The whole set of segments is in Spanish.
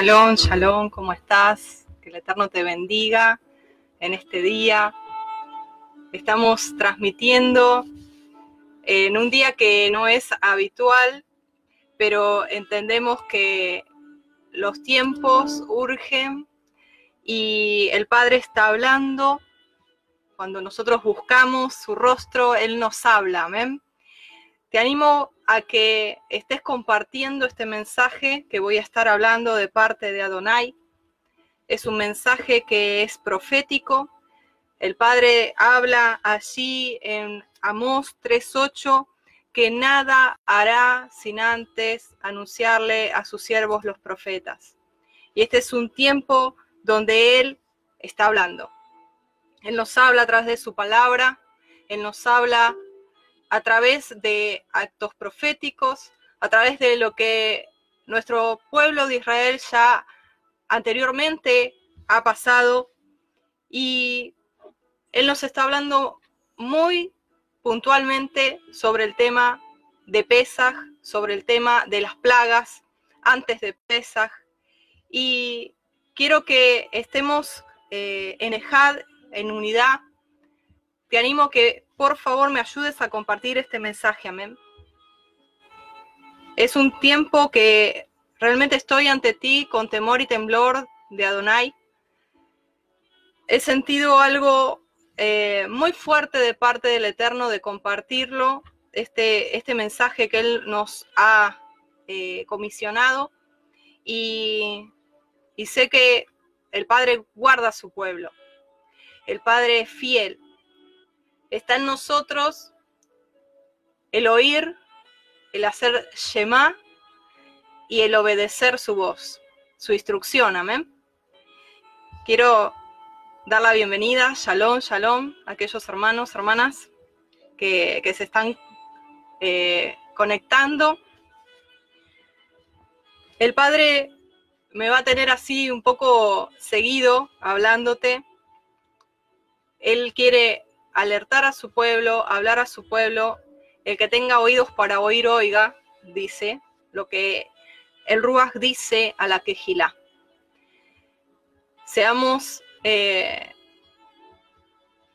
Shalom, shalom, ¿cómo estás? Que el Eterno te bendiga en este día. Estamos transmitiendo en un día que no es habitual, pero entendemos que los tiempos urgen y el Padre está hablando. Cuando nosotros buscamos su rostro, Él nos habla, amén. Te animo a que estés compartiendo este mensaje que voy a estar hablando de parte de Adonai. Es un mensaje que es profético. El Padre habla allí en Amós 3.8 que nada hará sin antes anunciarle a sus siervos los profetas. Y este es un tiempo donde Él está hablando. Él nos habla a través de su palabra, Él nos habla a través de actos proféticos, a través de lo que nuestro pueblo de Israel ya anteriormente ha pasado y Él nos está hablando muy puntualmente sobre el tema de Pesaj, sobre el tema de las plagas antes de Pesaj y quiero que estemos eh, en Ejad, en unidad. Te animo que por favor me ayudes a compartir este mensaje, amén. Es un tiempo que realmente estoy ante ti con temor y temblor de Adonai. He sentido algo eh, muy fuerte de parte del Eterno de compartirlo, este, este mensaje que Él nos ha eh, comisionado. Y, y sé que el Padre guarda a su pueblo. El Padre es fiel Está en nosotros el oír, el hacer Shema y el obedecer su voz, su instrucción, amén. Quiero dar la bienvenida, shalom, shalom, a aquellos hermanos, hermanas que, se están eh, conectando. El Padre me va a tener así un poco seguido hablándote. Él quiere alertar a su pueblo, hablar a su pueblo. El que tenga oídos para oír, oiga, dice lo que el Ruach dice a la quejila. Seamos eh,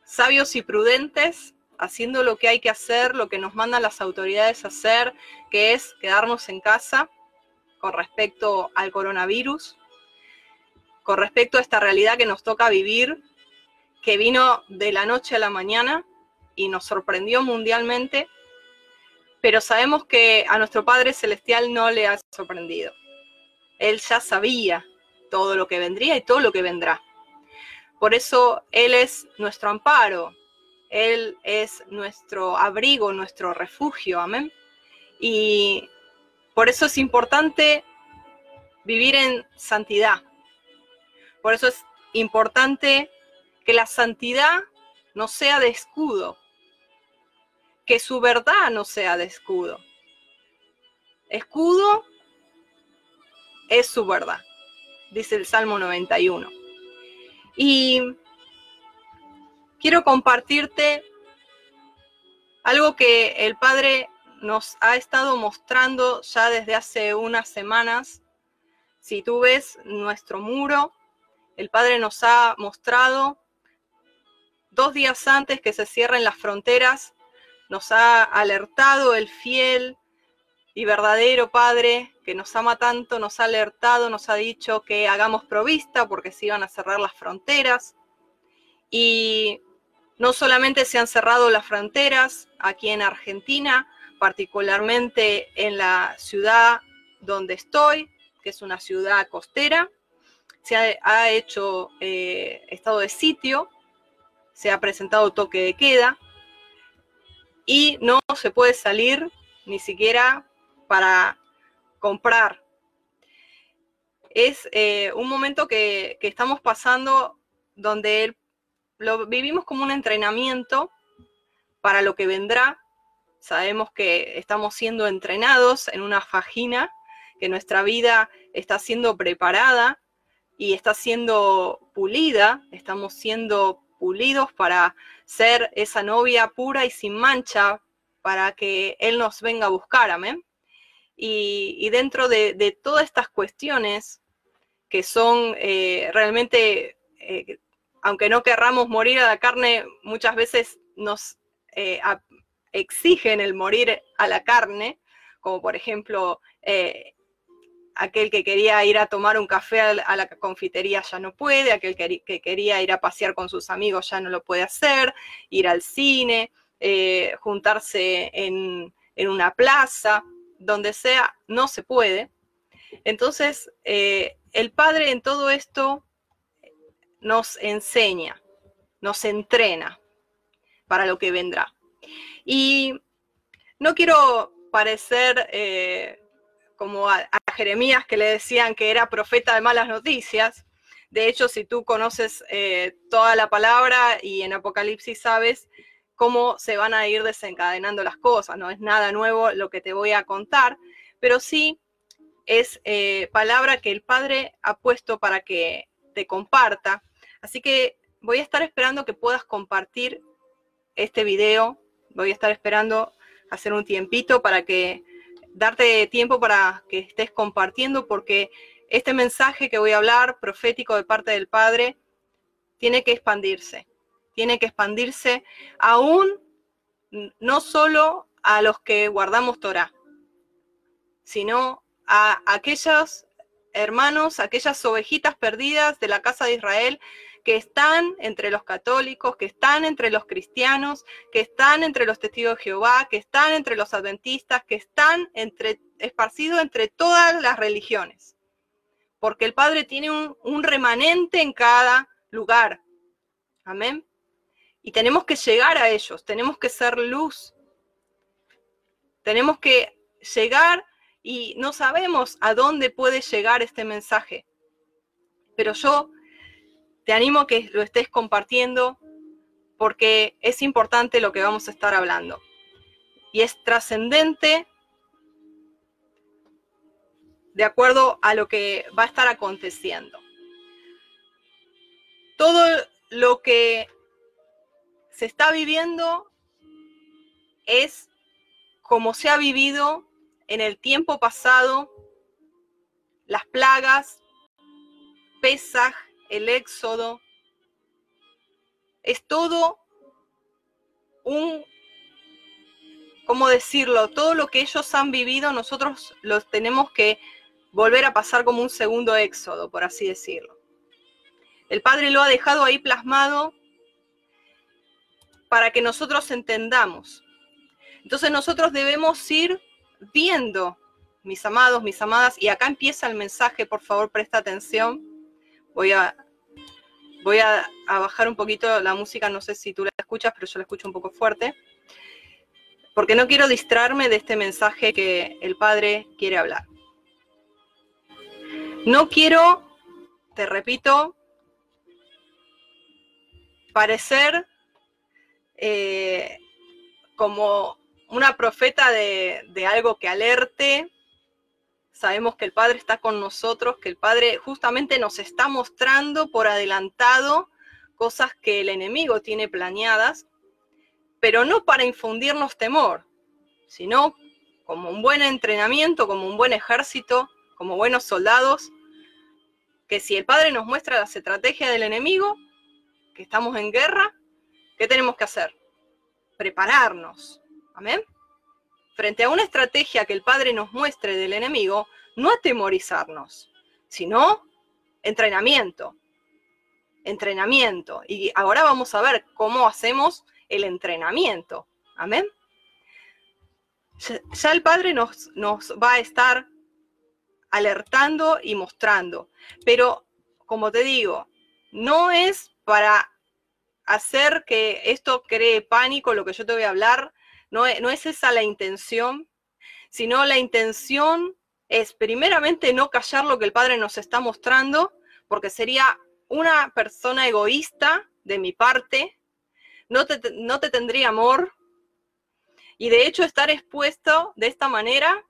sabios y prudentes, haciendo lo que hay que hacer, lo que nos mandan las autoridades a hacer, que es quedarnos en casa con respecto al coronavirus, con respecto a esta realidad que nos toca vivir que vino de la noche a la mañana y nos sorprendió mundialmente, pero sabemos que a nuestro Padre Celestial no le ha sorprendido. Él ya sabía todo lo que vendría y todo lo que vendrá. Por eso Él es nuestro amparo, Él es nuestro abrigo, nuestro refugio, amén. Y por eso es importante vivir en santidad. Por eso es importante que la santidad no sea de escudo, que su verdad no sea de escudo. Escudo es su verdad, dice el Salmo 91. Y quiero compartirte algo que el Padre nos ha estado mostrando ya desde hace unas semanas. Si tú ves nuestro muro, el Padre nos ha mostrado dos días antes que se cierren las fronteras, nos ha alertado el fiel y verdadero Padre que nos ama tanto, nos ha alertado, nos ha dicho que hagamos provista porque se iban a cerrar las fronteras. Y no solamente se han cerrado las fronteras aquí en Argentina, particularmente en la ciudad donde estoy, que es una ciudad costera, se ha, hecho eh, estado de sitio se ha presentado toque de queda y no se puede salir ni siquiera para comprar. Es eh, un momento que, estamos pasando donde lo vivimos como un entrenamiento para lo que vendrá. Sabemos que estamos siendo entrenados en una fagina, que nuestra vida está siendo preparada y está siendo pulida, estamos siendo pulidos para ser esa novia pura y sin mancha para que Él nos venga a buscar, amén. Y, dentro de, todas estas cuestiones, que son eh, realmente, eh, aunque no querramos morir a la carne, muchas veces nos eh, exigen el morir a la carne, como por ejemplo aquel que quería ir a tomar un café a la confitería ya no puede, aquel que, quería ir a pasear con sus amigos ya no lo puede hacer, ir al cine, eh, juntarse en, una plaza, donde sea, no se puede. Entonces, eh, el Padre en todo esto nos enseña, nos entrena para lo que vendrá. Y no quiero parecer eh, como a, Jeremías que le decían que era profeta de malas noticias. De hecho, si tú conoces eh, toda la palabra y en Apocalipsis sabes cómo se van a ir desencadenando las cosas, no es nada nuevo lo que te voy a contar, pero sí es eh, palabra que el Padre ha puesto para que te comparta. Así que voy a estar esperando que puedas compartir este video, voy a estar esperando hacer un tiempito para que darte tiempo para que estés compartiendo porque este mensaje que voy a hablar, profético de parte del Padre, tiene que expandirse. Tiene que expandirse aún no solo a los que guardamos Torah, sino a aquellos hermanos, aquellas ovejitas perdidas de la casa de Israel que están entre los católicos, que están entre los cristianos, que están entre los testigos de Jehová, que están entre los adventistas, que están entre, esparcidos entre todas las religiones. Porque el Padre tiene un, un remanente en cada lugar. Amén. Y tenemos que llegar a ellos, tenemos que ser luz. Tenemos que llegar y no sabemos a dónde puede llegar este mensaje. Pero yo te animo a que lo estés compartiendo porque es importante lo que vamos a estar hablando. Y es trascendente de acuerdo a lo que va a estar aconteciendo. Todo lo que se está viviendo es como se ha vivido en el tiempo pasado, las plagas, Pesaj, el éxodo, es todo un, ¿cómo decirlo? Todo lo que ellos han vivido, nosotros los tenemos que volver a pasar como un segundo éxodo, por así decirlo. El Padre lo ha dejado ahí plasmado para que nosotros entendamos. Entonces nosotros debemos ir viendo, mis amados, mis amadas, y acá empieza el mensaje, por favor, presta atención. Voy a Voy a, bajar un poquito la música, no sé si tú la escuchas, pero yo la escucho un poco fuerte, porque no quiero distraerme de este mensaje que el Padre quiere hablar. No quiero, te repito, parecer eh, como una profeta de, de, algo que alerte sabemos que el Padre está con nosotros, que el Padre justamente nos está mostrando por adelantado cosas que el enemigo tiene planeadas, pero no para infundirnos temor, sino como un buen entrenamiento, como un buen ejército, como buenos soldados, que si el Padre nos muestra las estrategias del enemigo, que estamos en guerra, ¿qué tenemos que hacer? Prepararnos. Amén frente a una estrategia que el Padre nos muestre del enemigo, no atemorizarnos, sino entrenamiento. Entrenamiento. Y ahora vamos a ver cómo hacemos el entrenamiento. Amén. Ya el Padre nos, nos va a estar alertando y mostrando. Pero, como te digo, no es para hacer que esto cree pánico, lo que yo te voy a hablar, no es, esa la intención, sino la intención es primeramente no callar lo que el Padre nos está mostrando, porque sería una persona egoísta de mi parte, no te, no te tendría amor, y de hecho estar expuesto de esta manera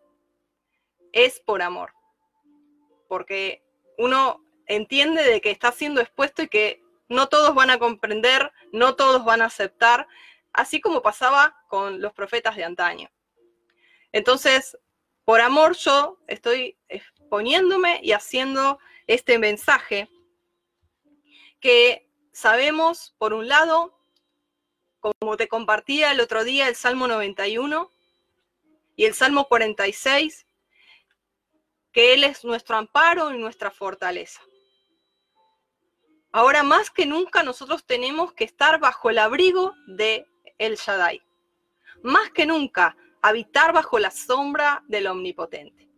es por amor, porque uno entiende de que está siendo expuesto y que no todos van a comprender, no todos van a aceptar, así como pasaba con los profetas de antaño. Entonces, por amor yo estoy exponiéndome y haciendo este mensaje que sabemos, por un lado, como te compartía el otro día, el Salmo 91 y el Salmo 46, que Él es nuestro amparo y nuestra fortaleza. Ahora más que nunca nosotros tenemos que estar bajo el abrigo de El Shaddai. Más que nunca habitar bajo la sombra del Omnipotente.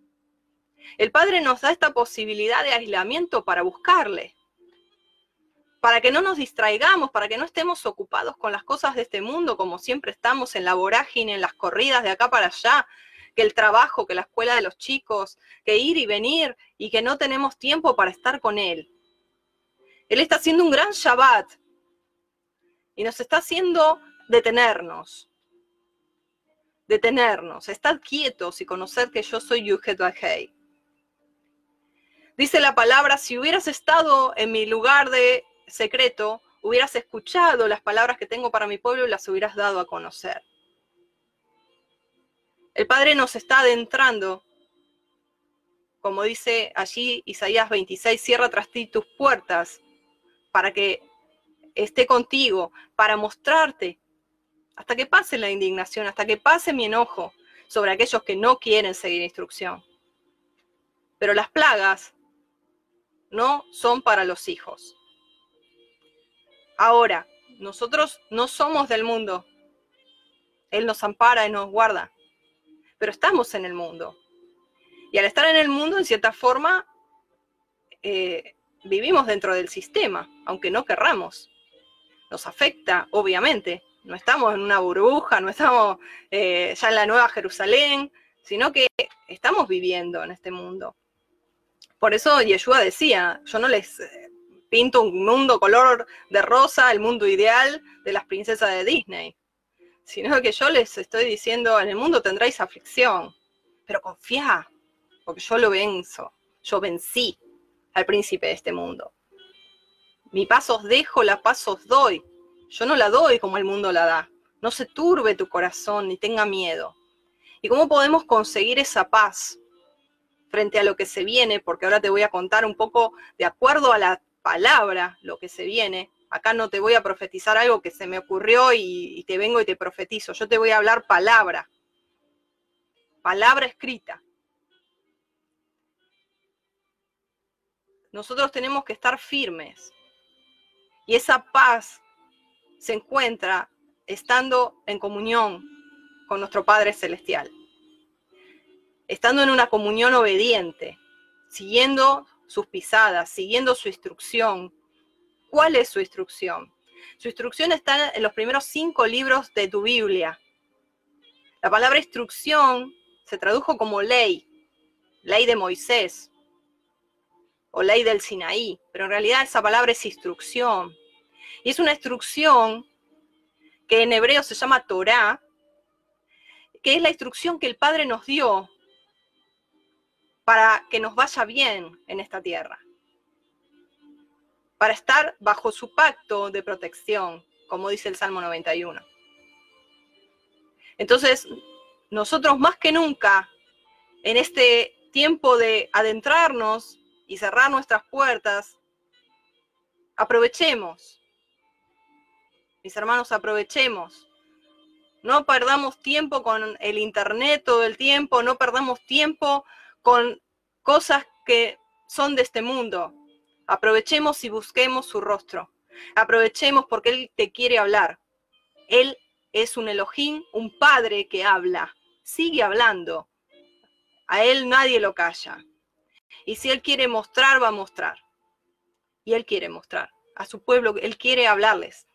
El Padre nos da esta posibilidad de aislamiento para buscarle, para que no nos distraigamos, para que no estemos ocupados con las cosas de este mundo como siempre estamos en la vorágine, en las corridas de acá para allá, que el trabajo, que la escuela de los chicos, que ir y venir y que no tenemos tiempo para estar con Él. Él está haciendo un gran Shabbat y nos está haciendo detenernos, detenernos, estar quietos y conocer que yo soy Yuhet Dice la palabra, si hubieras estado en mi lugar de secreto, hubieras escuchado las palabras que tengo para mi pueblo y las hubieras dado a conocer. El Padre nos está adentrando, como dice allí Isaías 26, cierra tras ti tus puertas para que esté contigo, para mostrarte, hasta que pase la indignación, hasta que pase mi enojo sobre aquellos que no quieren seguir instrucción. Pero las plagas no son para los hijos. Ahora, nosotros no somos del mundo. Él nos ampara y nos guarda, pero estamos en el mundo. Y al estar en el mundo, en cierta forma, eh, vivimos dentro del sistema, aunque no querramos. Nos afecta, obviamente. No estamos en una burbuja, no estamos eh, ya en la Nueva Jerusalén, sino que estamos viviendo en este mundo. Por eso Yeshua decía, yo no les eh, pinto un mundo color de rosa, el mundo ideal de las princesas de Disney, sino que yo les estoy diciendo, en el mundo tendréis aflicción, pero confía, porque yo lo venzo, yo vencí al príncipe de este mundo. Mi paz os dejo, la paz os doy. Yo no la doy como el mundo la da. No se turbe tu corazón ni tenga miedo. ¿Y cómo podemos conseguir esa paz? frente a lo que se viene, porque ahora te voy a contar un poco de acuerdo a la palabra lo que se viene. Acá no te voy a profetizar algo que se me ocurrió y, te vengo y te profetizo. Yo te voy a hablar palabra, palabra escrita. Nosotros tenemos que estar firmes. Y esa paz se encuentra estando en comunión con nuestro Padre Celestial estando en una comunión obediente, siguiendo sus pisadas, siguiendo su instrucción. ¿Cuál es su instrucción? Su instrucción está en los primeros cinco libros de tu Biblia. La palabra instrucción se tradujo como ley, ley de Moisés o ley del Sinaí, pero en realidad esa palabra es instrucción. Y es una instrucción que en hebreo se llama Torah, que es la instrucción que el Padre nos dio para que nos vaya bien en esta tierra, para estar bajo su pacto de protección, como dice el Salmo 91. Entonces, nosotros más que nunca, en este tiempo de adentrarnos y cerrar nuestras puertas, aprovechemos, mis hermanos, aprovechemos. No perdamos tiempo con el Internet todo el tiempo, no perdamos tiempo con cosas que son de este mundo. Aprovechemos y busquemos su rostro. Aprovechemos porque Él te quiere hablar. Él es un Elohim, un padre que habla. Sigue hablando. A Él nadie lo calla. Y si Él quiere mostrar, va a mostrar. Y Él quiere mostrar a su pueblo, Él quiere hablarles.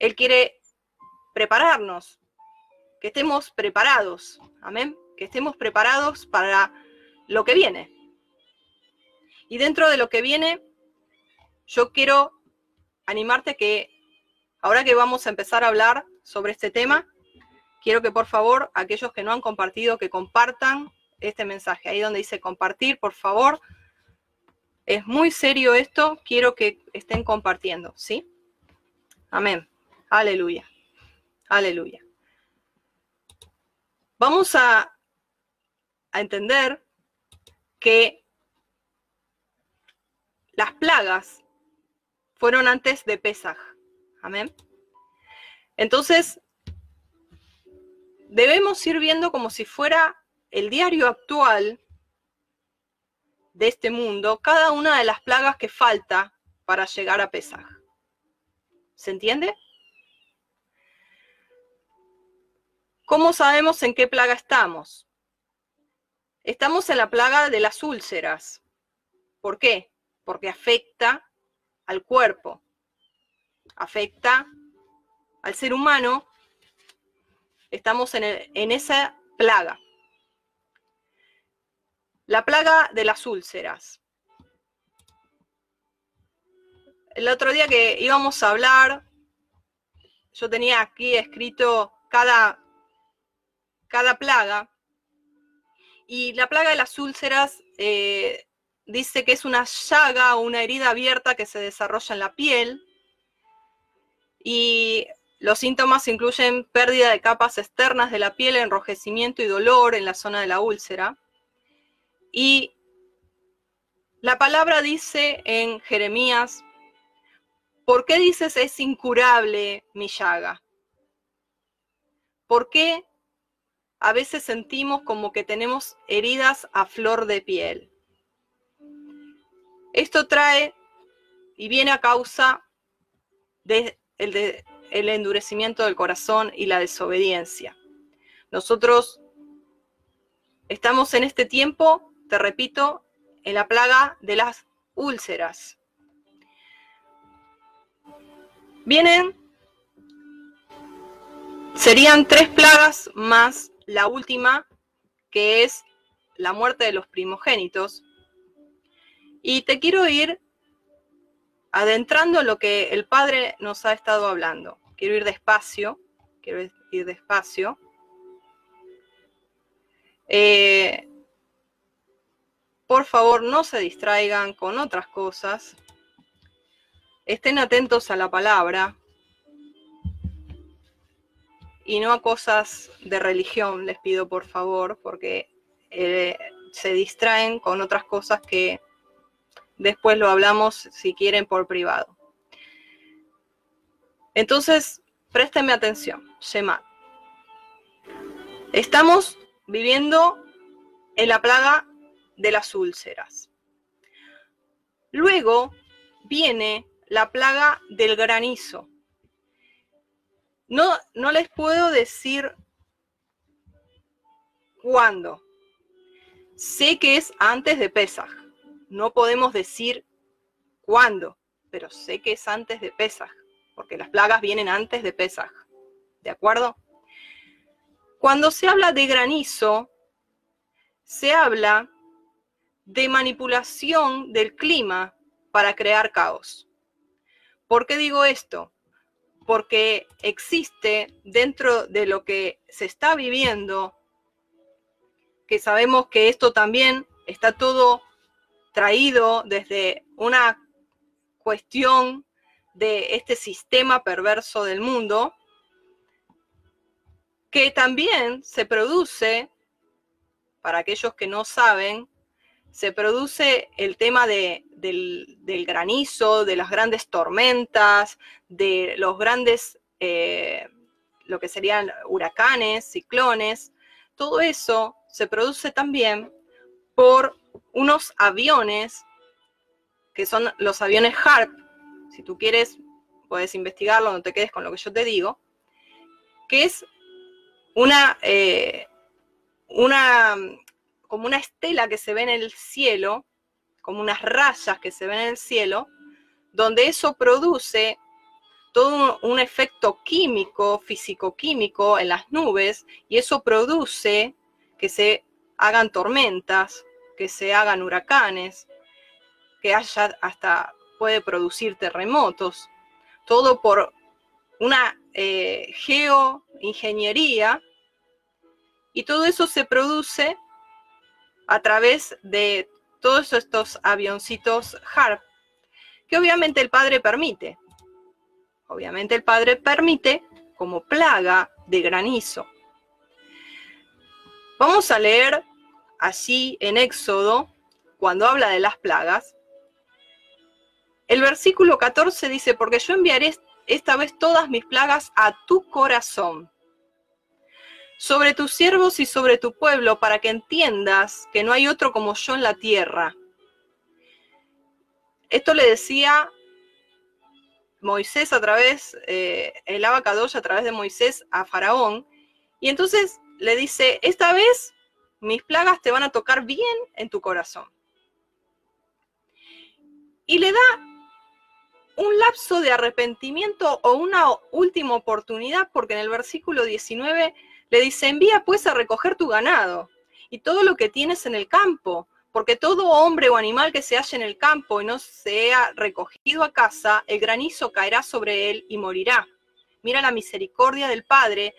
Él quiere prepararnos, que estemos preparados. Amén que estemos preparados para lo que viene. Y dentro de lo que viene, yo quiero animarte que ahora que vamos a empezar a hablar sobre este tema, quiero que por favor aquellos que no han compartido, que compartan este mensaje. Ahí donde dice compartir, por favor. Es muy serio esto, quiero que estén compartiendo, ¿sí? Amén. Aleluya. Aleluya. Vamos a a entender que las plagas fueron antes de Pesaj. Amén. Entonces, debemos ir viendo como si fuera el diario actual de este mundo, cada una de las plagas que falta para llegar a Pesaj. ¿Se entiende? ¿Cómo sabemos en qué plaga estamos? Estamos en la plaga de las úlceras. ¿Por qué? Porque afecta al cuerpo, afecta al ser humano. Estamos en, en esa plaga. La plaga de las úlceras. El otro día que íbamos a hablar, yo tenía aquí escrito cada cada plaga. Y la plaga de las úlceras eh, dice que es una llaga o una herida abierta que se desarrolla en la piel. Y los síntomas incluyen pérdida de capas externas de la piel, enrojecimiento y dolor en la zona de la úlcera. Y la palabra dice en Jeremías, ¿por qué dices es incurable mi llaga? ¿Por qué a veces sentimos como que tenemos heridas a flor de piel. Esto trae y viene a causa del de el endurecimiento del corazón y la desobediencia. Nosotros estamos en este tiempo, te repito, en la plaga de las úlceras. Vienen, serían tres plagas más la última, que es la muerte de los primogénitos. Y te quiero ir adentrando en lo que el Padre nos ha estado hablando. Quiero ir despacio, quiero ir despacio. Eh, por favor, no se distraigan con otras cosas. Estén atentos a la palabra y no a cosas de religión, les pido por favor, porque eh, se distraen con otras cosas que después lo hablamos si quieren por privado. Entonces, présteme atención, Shema. Estamos viviendo en la plaga de las úlceras. Luego viene la plaga del granizo. No, no les puedo decir cuándo. Sé que es antes de Pesaj. No podemos decir cuándo, pero sé que es antes de Pesaj, porque las plagas vienen antes de Pesaj. ¿De acuerdo? Cuando se habla de granizo, se habla de manipulación del clima para crear caos. ¿Por qué digo esto? Porque existe dentro de lo que se está viviendo, que sabemos que esto también está todo traído desde una cuestión de este sistema perverso del mundo, que también se produce, para aquellos que no saben, se produce el tema de, del, granizo, de las grandes tormentas, de los grandes, eh, lo que serían huracanes, ciclones. Todo eso se produce también por unos aviones, que son los aviones HARP. Si tú quieres, puedes investigarlo, no te quedes con lo que yo te digo, que es una, eh, una como una estela que se ve en el cielo, como unas rayas que se ven en el cielo, donde eso produce todo un, efecto químico, físico-químico en las nubes, y eso produce que se hagan tormentas, que se hagan huracanes, que haya hasta puede producir terremotos, todo por una eh, geoingeniería, y todo eso se produce a través de todos estos avioncitos HARP, que obviamente el Padre permite. Obviamente el Padre permite como plaga de granizo. Vamos a leer allí en Éxodo, cuando habla de las plagas, El versículo 14 dice, porque yo enviaré esta vez todas mis plagas a tu corazón, sobre tus siervos y sobre tu pueblo, para que entiendas que no hay otro como yo en la tierra. Esto le decía Moisés a través, eh, el abacadosh a través de Moisés a Faraón, y entonces le dice, esta vez mis plagas te van a tocar bien en tu corazón. Y le da un lapso de arrepentimiento o una última oportunidad, porque en el versículo 19 le dice, envía pues a recoger tu ganado y todo lo que tienes en el campo, porque todo hombre o animal que se halle en el campo y no sea recogido a casa, el granizo caerá sobre él y morirá. Mira la misericordia del Padre,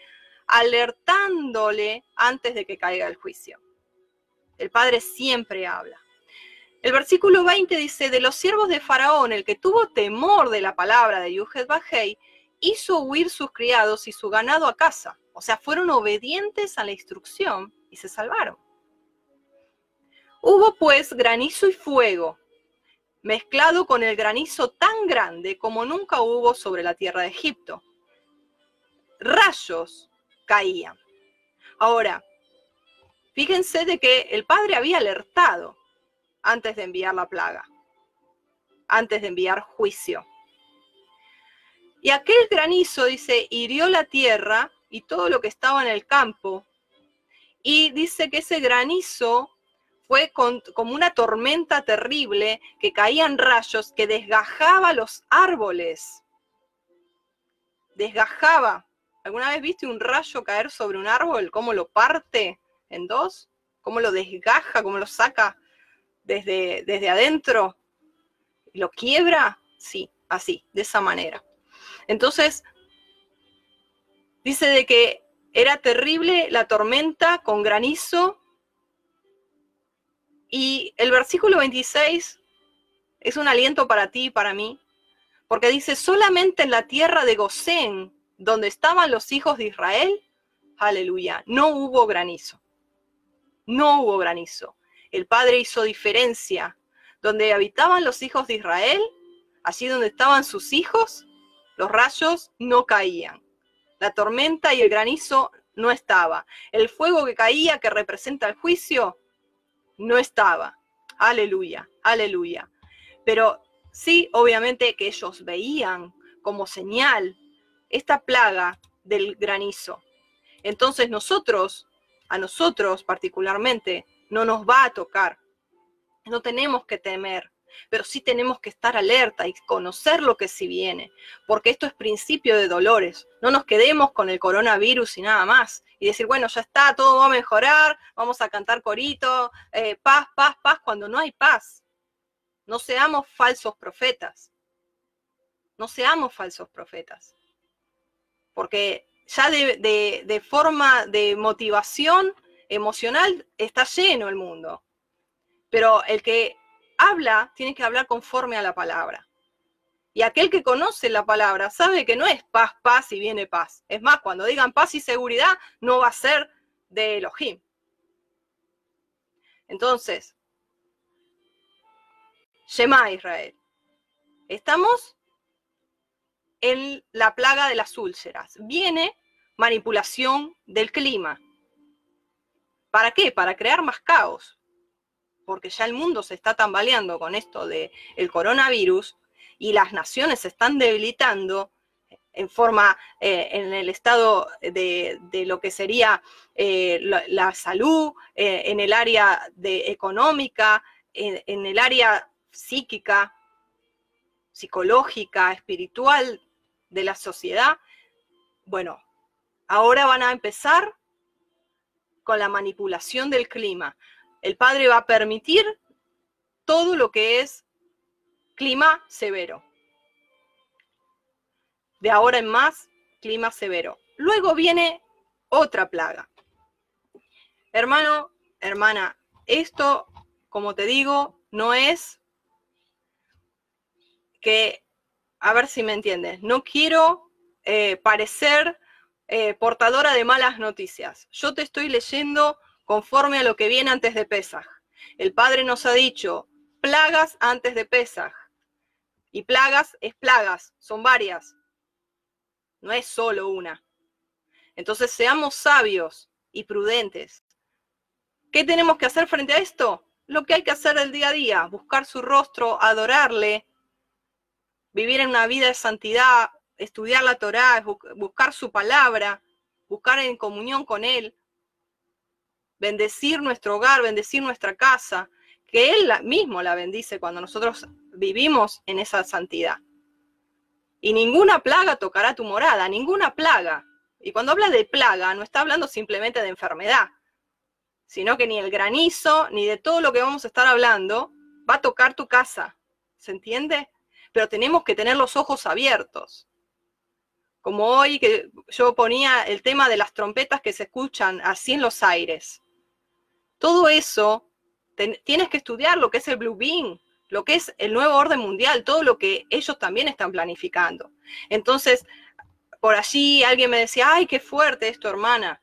alertándole antes de que caiga el juicio. El Padre siempre habla. El versículo 20 dice, de los siervos de Faraón, el que tuvo temor de la palabra de Yuhet Bajei, hizo huir sus criados y su ganado a casa. O sea, fueron obedientes a la instrucción y se salvaron. Hubo pues granizo y fuego, mezclado con el granizo tan grande como nunca hubo sobre la tierra de Egipto. Rayos caían. Ahora, fíjense de que el padre había alertado antes de enviar la plaga, antes de enviar juicio. Y aquel granizo, dice, hirió la tierra y todo lo que estaba en el campo. Y dice que ese granizo fue como una tormenta terrible que caían rayos que desgajaba los árboles. Desgajaba. ¿Alguna vez viste un rayo caer sobre un árbol? ¿Cómo lo parte en dos? ¿Cómo lo desgaja? ¿Cómo lo saca desde, desde adentro? ¿Lo quiebra? Sí, así, de esa manera. Entonces, dice de que era terrible la tormenta con granizo y el versículo 26 es un aliento para ti y para mí, porque dice, solamente en la tierra de Gosén, donde estaban los hijos de Israel, aleluya, no hubo granizo. No hubo granizo. El Padre hizo diferencia. Donde habitaban los hijos de Israel, allí donde estaban sus hijos, los rayos no caían. La tormenta y el granizo no estaba. El fuego que caía, que representa el juicio, no estaba. Aleluya, aleluya. Pero sí, obviamente que ellos veían como señal esta plaga del granizo. Entonces nosotros, a nosotros particularmente, no nos va a tocar. No tenemos que temer pero sí tenemos que estar alerta y conocer lo que sí viene, porque esto es principio de dolores. No nos quedemos con el coronavirus y nada más, y decir, bueno, ya está, todo va a mejorar, vamos a cantar corito, eh, paz, paz, paz, cuando no hay paz. No seamos falsos profetas. No seamos falsos profetas. Porque ya de, de forma de motivación emocional está lleno el mundo. Pero el que habla, tiene que hablar conforme a la palabra. Y aquel que conoce la palabra sabe que no es paz, paz y viene paz. Es más, cuando digan paz y seguridad, no va a ser de Elohim. Entonces, Shema Israel. Estamos en la plaga de las úlceras. Viene manipulación del clima. ¿Para qué? Para crear más caos porque ya el mundo se está tambaleando con esto del el coronavirus y las naciones se están debilitando en forma, eh, en el estado de, lo que sería eh, la, salud, eh, en el área de económica, en el área psíquica, psicológica, espiritual de la sociedad. Bueno, ahora van a empezar con la manipulación del clima el Padre va a permitir todo lo que es clima severo. De ahora en más, clima severo. Luego viene otra plaga. Hermano, hermana, esto, como te digo, no es que, a ver si me entiendes, no quiero eh, parecer eh, portadora de malas noticias. Yo te estoy leyendo conforme a lo que viene antes de Pesaj. El Padre nos ha dicho, plagas antes de Pesaj. Y plagas es plagas, son varias. No es solo una. Entonces seamos sabios y prudentes. ¿Qué tenemos que hacer frente a esto? Lo que hay que hacer el día a día, buscar su rostro, adorarle, vivir en una vida de santidad, estudiar la Torá, buscar su palabra, buscar en comunión con Él, bendecir nuestro hogar, bendecir nuestra casa, que Él mismo la bendice cuando nosotros vivimos en esa santidad. Y ninguna plaga tocará tu morada, ninguna plaga. Y cuando habla de plaga, no está hablando simplemente de enfermedad, sino que ni el granizo, ni de todo lo que vamos a estar hablando, va a tocar tu casa. ¿Se entiende? Pero tenemos que tener los ojos abiertos. Como hoy que yo ponía el tema de las trompetas que se escuchan así en los aires. Todo eso tienes que estudiar lo que es el Blue Bean, lo que es el nuevo orden mundial, todo lo que ellos también están planificando. Entonces, por allí alguien me decía, ay, qué fuerte esto, hermana.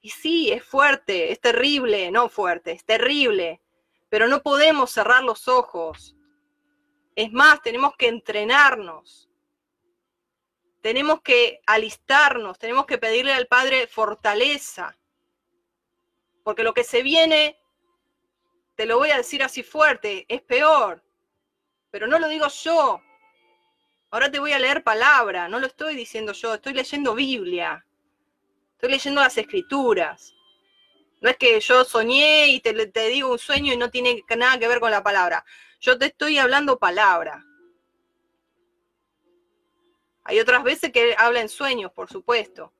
Y sí, es fuerte, es terrible, no fuerte, es terrible, pero no podemos cerrar los ojos. Es más, tenemos que entrenarnos, tenemos que alistarnos, tenemos que pedirle al Padre fortaleza, porque lo que se viene te lo voy a decir así fuerte, es peor. Pero no lo digo yo. Ahora te voy a leer palabra, no lo estoy diciendo yo, estoy leyendo Biblia. Estoy leyendo las escrituras. No es que yo soñé y te, te digo un sueño y no tiene nada que ver con la palabra. Yo te estoy hablando palabra. Hay otras veces que habla en sueños, por supuesto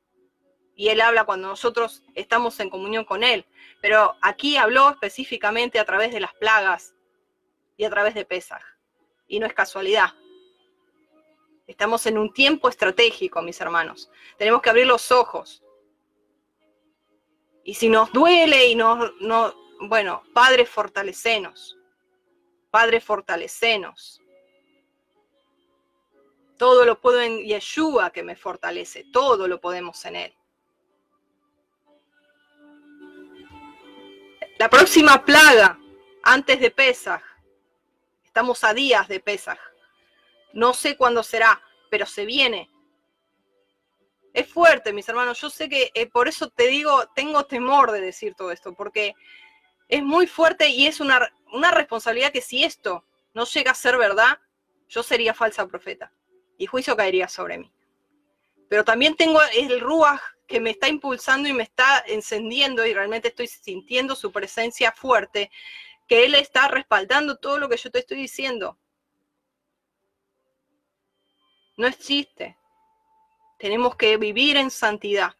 y Él habla cuando nosotros estamos en comunión con Él. Pero aquí habló específicamente a través de las plagas y a través de Pesaj. Y no es casualidad. Estamos en un tiempo estratégico, mis hermanos. Tenemos que abrir los ojos. Y si nos duele y nos, no, bueno, Padre, fortalecenos. Padre, fortalecenos. Todo lo puedo en Yeshua que me fortalece. Todo lo podemos en Él. La próxima plaga, antes de Pesaj, estamos a días de Pesaj. No sé cuándo será, pero se viene. Es fuerte, mis hermanos. Yo sé que eh, por eso te digo, tengo temor de decir todo esto, porque es muy fuerte y es una, una responsabilidad que si esto no llega a ser verdad, yo sería falsa profeta y juicio caería sobre mí. Pero también tengo el Ruach que me está impulsando y me está encendiendo y realmente estoy sintiendo su presencia fuerte, que Él está respaldando todo lo que yo te estoy diciendo. No es chiste. Tenemos que vivir en santidad.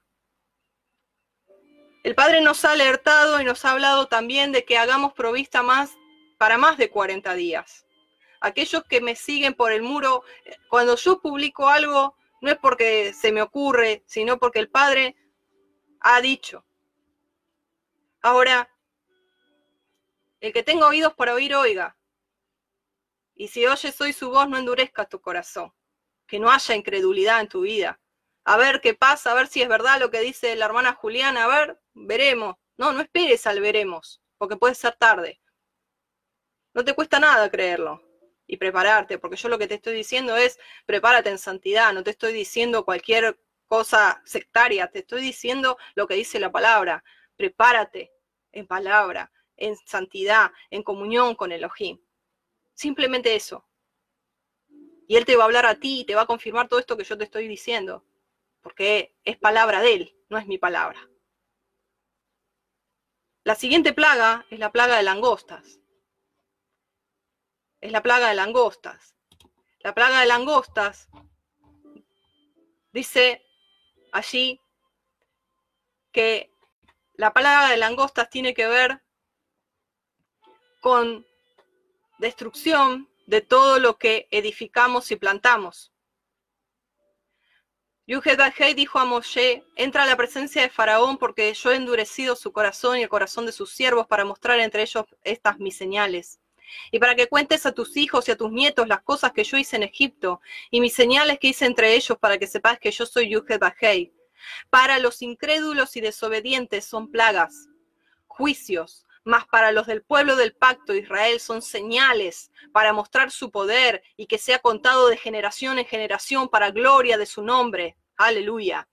El Padre nos ha alertado y nos ha hablado también de que hagamos provista más para más de 40 días. Aquellos que me siguen por el muro, cuando yo publico algo, no es porque se me ocurre, sino porque el Padre ha dicho. Ahora, el que tenga oídos para oír, oiga. Y si oyes hoy su voz, no endurezcas tu corazón. Que no haya incredulidad en tu vida. A ver qué pasa, a ver si es verdad lo que dice la hermana Juliana. A ver, veremos. No, no esperes al veremos, porque puede ser tarde. No te cuesta nada creerlo y prepararte, porque yo lo que te estoy diciendo es prepárate en santidad, no te estoy diciendo cualquier cosa sectaria, te estoy diciendo lo que dice la palabra, prepárate en palabra, en santidad, en comunión con Elohim. Simplemente eso. Y Él te va a hablar a ti y te va a confirmar todo esto que yo te estoy diciendo, porque es palabra de Él, no es mi palabra. La siguiente plaga es la plaga de langostas es la plaga de langostas. La plaga de langostas dice allí que la plaga de langostas tiene que ver con destrucción de todo lo que edificamos y plantamos. Yuhed dijo a Moshe, entra a la presencia de Faraón porque yo he endurecido su corazón y el corazón de sus siervos para mostrar entre ellos estas mis señales y para que cuentes a tus hijos y a tus nietos las cosas que yo hice en Egipto y mis señales que hice entre ellos para que sepas que yo soy Yuhed Bajei. Para los incrédulos y desobedientes son plagas, juicios, mas para los del pueblo del pacto Israel son señales para mostrar su poder y que sea contado de generación en generación para gloria de su nombre. Aleluya.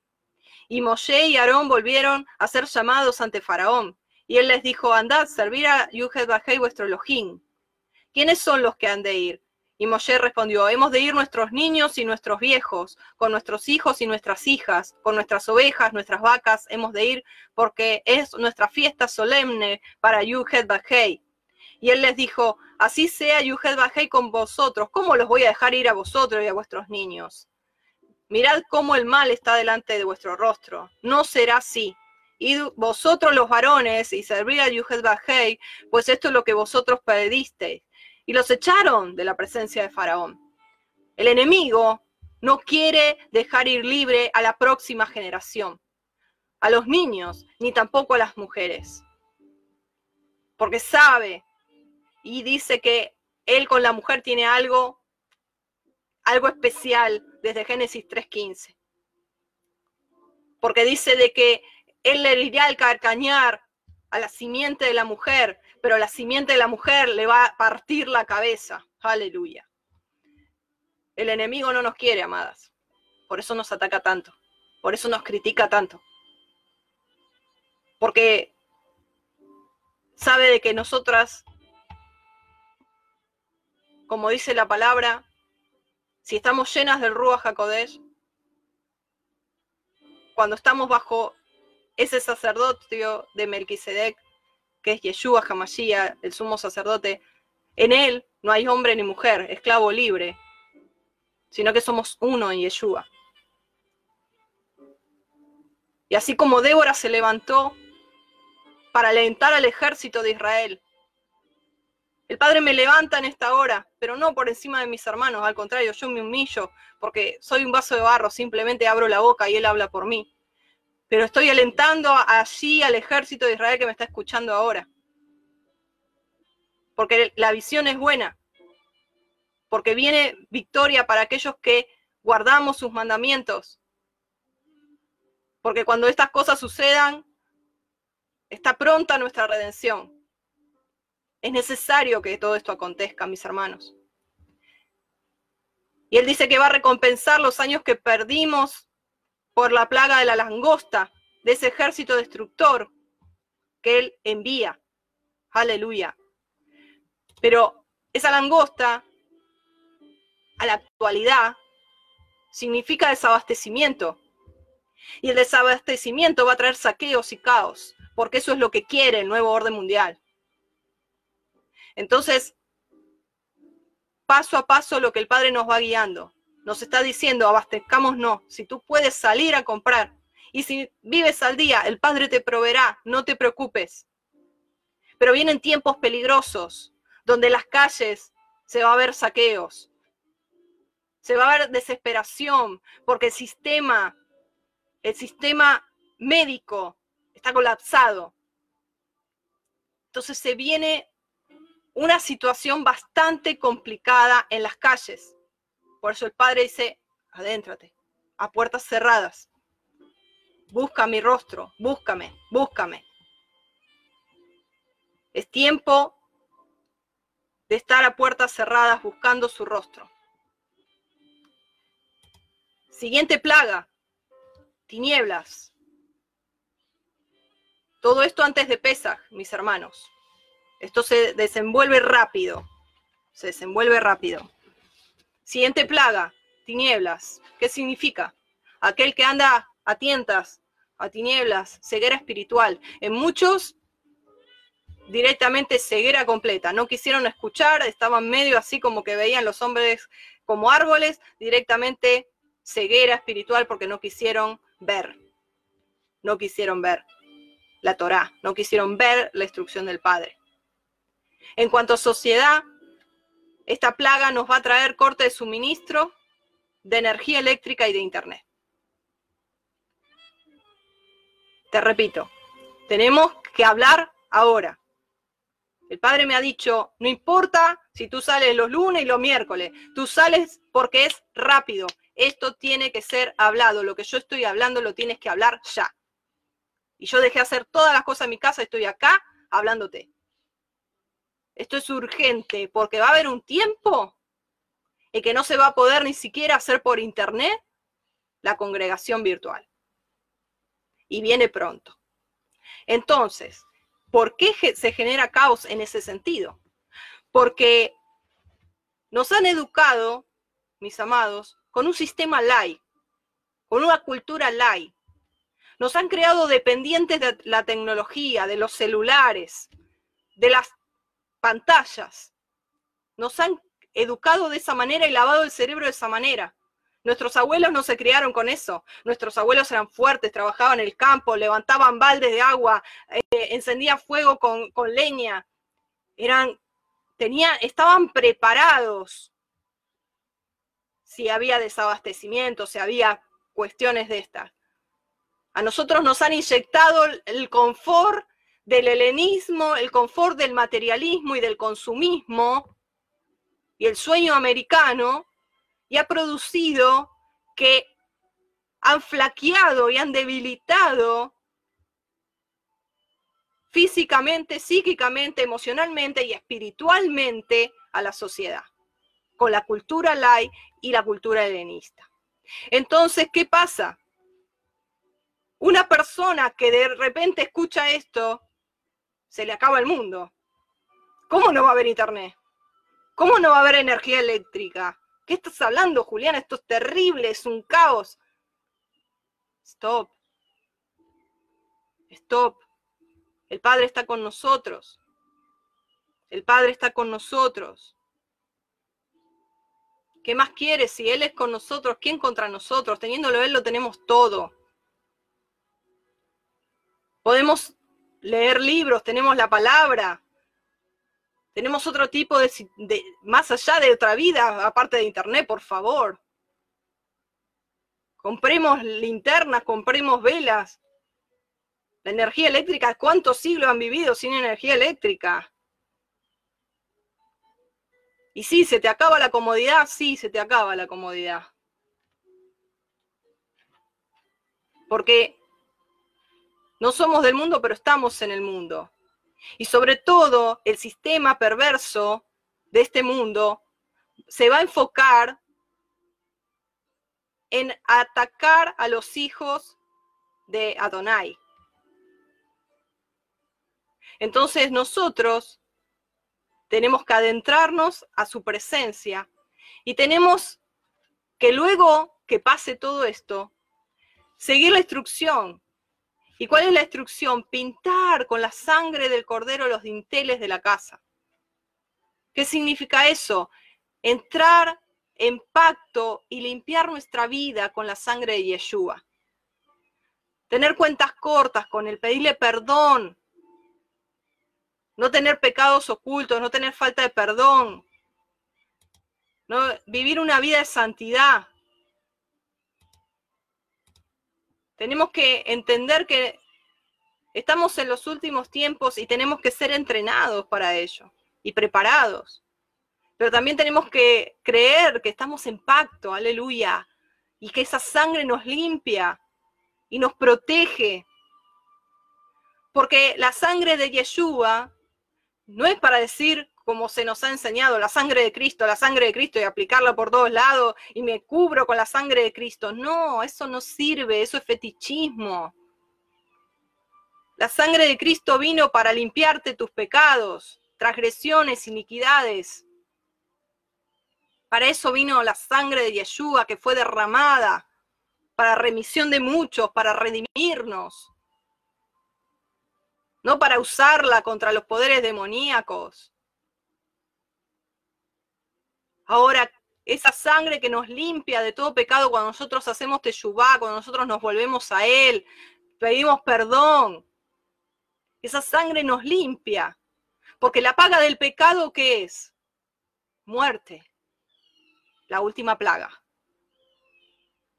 Y Moshe y Aarón volvieron a ser llamados ante Faraón. Y él les dijo, andad, servir a Yuhed Bajei vuestro Elohim. ¿Quiénes son los que han de ir? Y Moshe respondió, hemos de ir nuestros niños y nuestros viejos, con nuestros hijos y nuestras hijas, con nuestras ovejas, nuestras vacas, hemos de ir porque es nuestra fiesta solemne para Yuhed Bajei. Y él les dijo, así sea Yuhed Bajei con vosotros, ¿cómo los voy a dejar ir a vosotros y a vuestros niños? Mirad cómo el mal está delante de vuestro rostro. No será así. Y vosotros los varones y servir a Yuhed Bajei, pues esto es lo que vosotros pedisteis y los echaron de la presencia de Faraón. El enemigo no quiere dejar ir libre a la próxima generación, a los niños, ni tampoco a las mujeres, porque sabe y dice que él con la mujer tiene algo, algo especial desde Génesis 3.15, porque dice de que él le iría al carcañar a la simiente de la mujer, pero la simiente de la mujer le va a partir la cabeza. Aleluya. El enemigo no nos quiere, amadas. Por eso nos ataca tanto. Por eso nos critica tanto. Porque sabe de que nosotras, como dice la palabra, si estamos llenas del Ruach HaKodesh, cuando estamos bajo ese sacerdocio de Melquisedec, que es Yeshua Hamashiach, el sumo sacerdote, en él no hay hombre ni mujer, esclavo libre, sino que somos uno en Yeshua. Y así como Débora se levantó para alentar al ejército de Israel, el Padre me levanta en esta hora, pero no por encima de mis hermanos, al contrario, yo me humillo porque soy un vaso de barro, simplemente abro la boca y Él habla por mí pero estoy alentando allí al ejército de Israel que me está escuchando ahora. Porque la visión es buena, porque viene victoria para aquellos que guardamos sus mandamientos. Porque cuando estas cosas sucedan, está pronta nuestra redención. Es necesario que todo esto acontezca, mis hermanos. Y él dice que va a recompensar los años que perdimos por la plaga de la langosta, de ese ejército destructor que él envía. Aleluya. Pero esa langosta, a la actualidad, significa desabastecimiento. Y el desabastecimiento va a traer saqueos y caos, porque eso es lo que quiere el nuevo orden mundial. Entonces, paso a paso lo que el Padre nos va guiando nos está diciendo, abastezcamos no, si tú puedes salir a comprar y si vives al día, el Padre te proveerá, no te preocupes. Pero vienen tiempos peligrosos, donde las calles se va a ver saqueos, se va a ver desesperación, porque el sistema, el sistema médico está colapsado. Entonces se viene una situación bastante complicada en las calles. Por eso el Padre dice, adéntrate, a puertas cerradas. Busca mi rostro, búscame, búscame. Es tiempo de estar a puertas cerradas buscando su rostro. Siguiente plaga, tinieblas. Todo esto antes de Pesach, mis hermanos. Esto se desenvuelve rápido. Se desenvuelve rápido. Siguiente plaga, tinieblas. ¿Qué significa? Aquel que anda a tientas, a tinieblas, ceguera espiritual. En muchos, directamente ceguera completa. No quisieron escuchar, estaban medio así como que veían los hombres como árboles, directamente ceguera espiritual porque no quisieron ver. No quisieron ver la Torá, no quisieron ver la instrucción del Padre. En cuanto a sociedad, esta plaga nos va a traer corte de suministro de energía eléctrica y de Internet. Te repito, tenemos que hablar ahora. El padre me ha dicho, no importa si tú sales los lunes y los miércoles, tú sales porque es rápido. Esto tiene que ser hablado. Lo que yo estoy hablando lo tienes que hablar ya. Y yo dejé hacer todas las cosas en mi casa, estoy acá hablándote. Esto es urgente, porque va a haber un tiempo en que no se va a poder ni siquiera hacer por internet la congregación virtual. Y viene pronto. Entonces, ¿por qué se genera caos en ese sentido? Porque nos han educado, mis amados, con un sistema light, con una cultura light. Nos han creado dependientes de la tecnología, de los celulares, de las pantallas. Nos han educado de esa manera y lavado el cerebro de esa manera. Nuestros abuelos no se criaron con eso. Nuestros abuelos eran fuertes, trabajaban en el campo, levantaban baldes de agua, eh, encendían fuego con, leña. Eran, tenían, estaban preparados si había desabastecimiento, si había cuestiones de estas. A nosotros nos han inyectado el confort del helenismo, el confort del materialismo y del consumismo y el sueño americano y ha producido que han flaqueado y han debilitado físicamente, psíquicamente, emocionalmente y espiritualmente a la sociedad, con la cultura laica y la cultura helenista. Entonces, ¿qué pasa? Una persona que de repente escucha esto, se le acaba el mundo. ¿Cómo no va a haber internet? ¿Cómo no va a haber energía eléctrica? ¿Qué estás hablando, Julián? Esto es terrible, es un caos. Stop. Stop. El Padre está con nosotros. El Padre está con nosotros. ¿Qué más quiere? Si Él es con nosotros, ¿quién contra nosotros? Teniéndolo Él lo tenemos todo. Podemos leer libros, tenemos la palabra, tenemos otro tipo de, más allá de otra vida, aparte de Internet, por favor. Compremos linternas, compremos velas. La energía eléctrica, ¿cuántos siglos han vivido sin energía eléctrica? Y sí, se te acaba la comodidad, sí, se te acaba la comodidad. Porque no somos del mundo, pero estamos en el mundo. Y sobre todo, el sistema perverso de este mundo se va a enfocar en atacar a los hijos de Adonai. Entonces nosotros tenemos que adentrarnos a su presencia y tenemos que luego que pase todo esto, seguir la instrucción ¿Y cuál es la instrucción? Pintar con la sangre del cordero los dinteles de la casa. ¿Qué significa eso? Entrar en pacto y limpiar nuestra vida con la sangre de Yeshua. Tener cuentas cortas con él, pedirle perdón. No tener pecados ocultos, no tener falta de perdón. Vivir una vida de santidad. Tenemos que entender que estamos en los últimos tiempos y tenemos que ser entrenados para ello y preparados. Pero también tenemos que creer que estamos en pacto, aleluya, y que esa sangre nos limpia y nos protege. Porque la sangre de Yeshua no es para decir, como se nos ha enseñado, la sangre de Cristo, la sangre de Cristo y aplicarla por todos lados y me cubro con la sangre de Cristo. No, eso no sirve, eso es fetichismo. La sangre de Cristo vino para limpiarte tus pecados, transgresiones, iniquidades. Para eso vino la sangre de Yeshua que fue derramada para remisión de muchos, para redimirnos. No para usarla contra los poderes demoníacos. Ahora, esa sangre que nos limpia de todo pecado cuando nosotros hacemos teshuvá, cuando nosotros nos volvemos a Él, pedimos perdón. Esa sangre nos limpia. Porque la paga del pecado, ¿qué es? Muerte. La última plaga.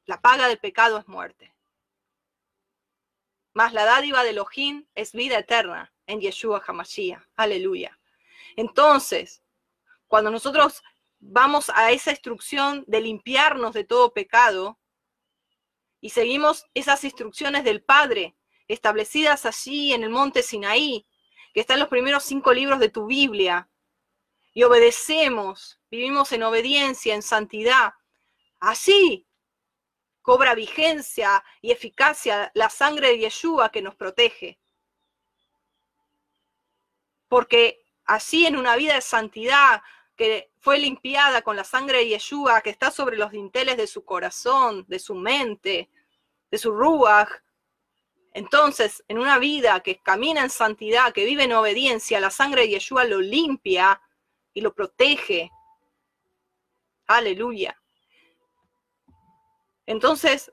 La paga del pecado es muerte. Más la dádiva de Elohim es vida eterna en Yeshua HaMashiach. Aleluya. Entonces, cuando nosotros vamos a esa instrucción de limpiarnos de todo pecado y seguimos esas instrucciones del Padre establecidas allí en el monte Sinaí, que están los primeros cinco libros de tu Biblia, y obedecemos, vivimos en obediencia, en santidad, así cobra vigencia y eficacia la sangre de Yeshua que nos protege. Porque así en una vida de santidad que fue limpiada con la sangre de Yeshua que está sobre los dinteles de su corazón, de su mente, de su ruach, entonces, en una vida que camina en santidad, que vive en obediencia, la sangre de Yeshua lo limpia y lo protege. Aleluya. Entonces,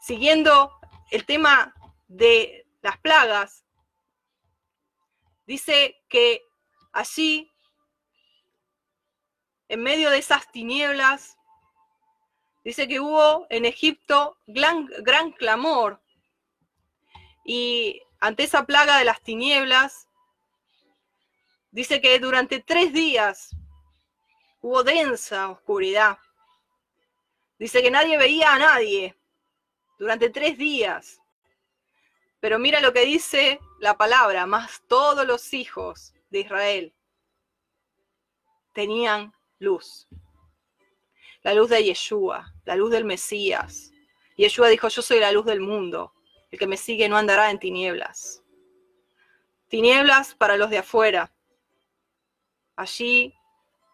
siguiendo el tema de las plagas, dice que allí, en medio de esas tinieblas, dice que hubo en Egipto gran, clamor y ante esa plaga de las tinieblas, dice que durante tres días hubo densa oscuridad. Dice que nadie veía a nadie durante tres días. Pero mira lo que dice la palabra, más todos los hijos de Israel tenían luz. La luz de Yeshua, la luz del Mesías. Yeshua dijo, yo soy la luz del mundo. El que me sigue no andará en tinieblas. Tinieblas para los de afuera. Allí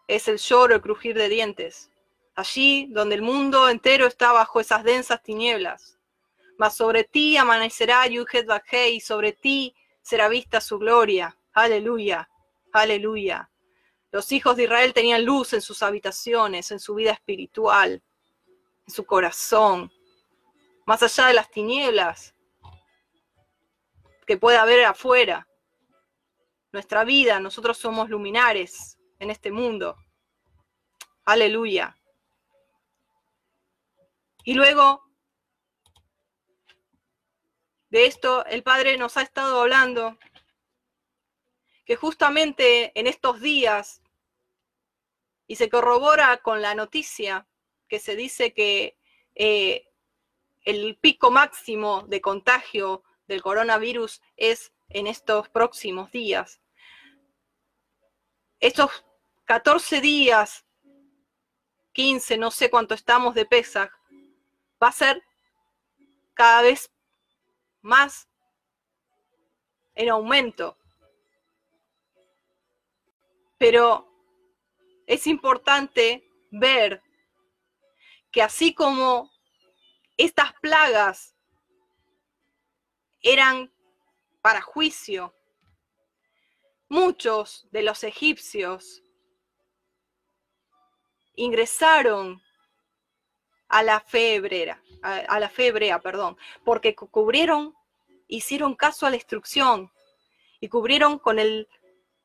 es el lloro, el crujir de dientes. Allí donde el mundo entero está bajo esas densas tinieblas. Mas sobre ti amanecerá Yuhet y sobre ti será vista su gloria. Aleluya, aleluya. Los hijos de Israel tenían luz en sus habitaciones, en su vida espiritual, en su corazón, más allá de las tinieblas que pueda haber afuera. Nuestra vida, nosotros somos luminares en este mundo. Aleluya. Y luego de esto, el Padre nos ha estado hablando que justamente en estos días, y se corrobora con la noticia que se dice que eh, el pico máximo de contagio del coronavirus es en estos próximos días. Estos 14 días, 15, no sé cuánto estamos de Pesach, va a ser cada vez más en aumento. Pero es importante ver que así como estas plagas eran para juicio. Muchos de los egipcios ingresaron a la fe hebrea, a, la fe perdón, porque cubrieron, hicieron caso a la instrucción y cubrieron con el,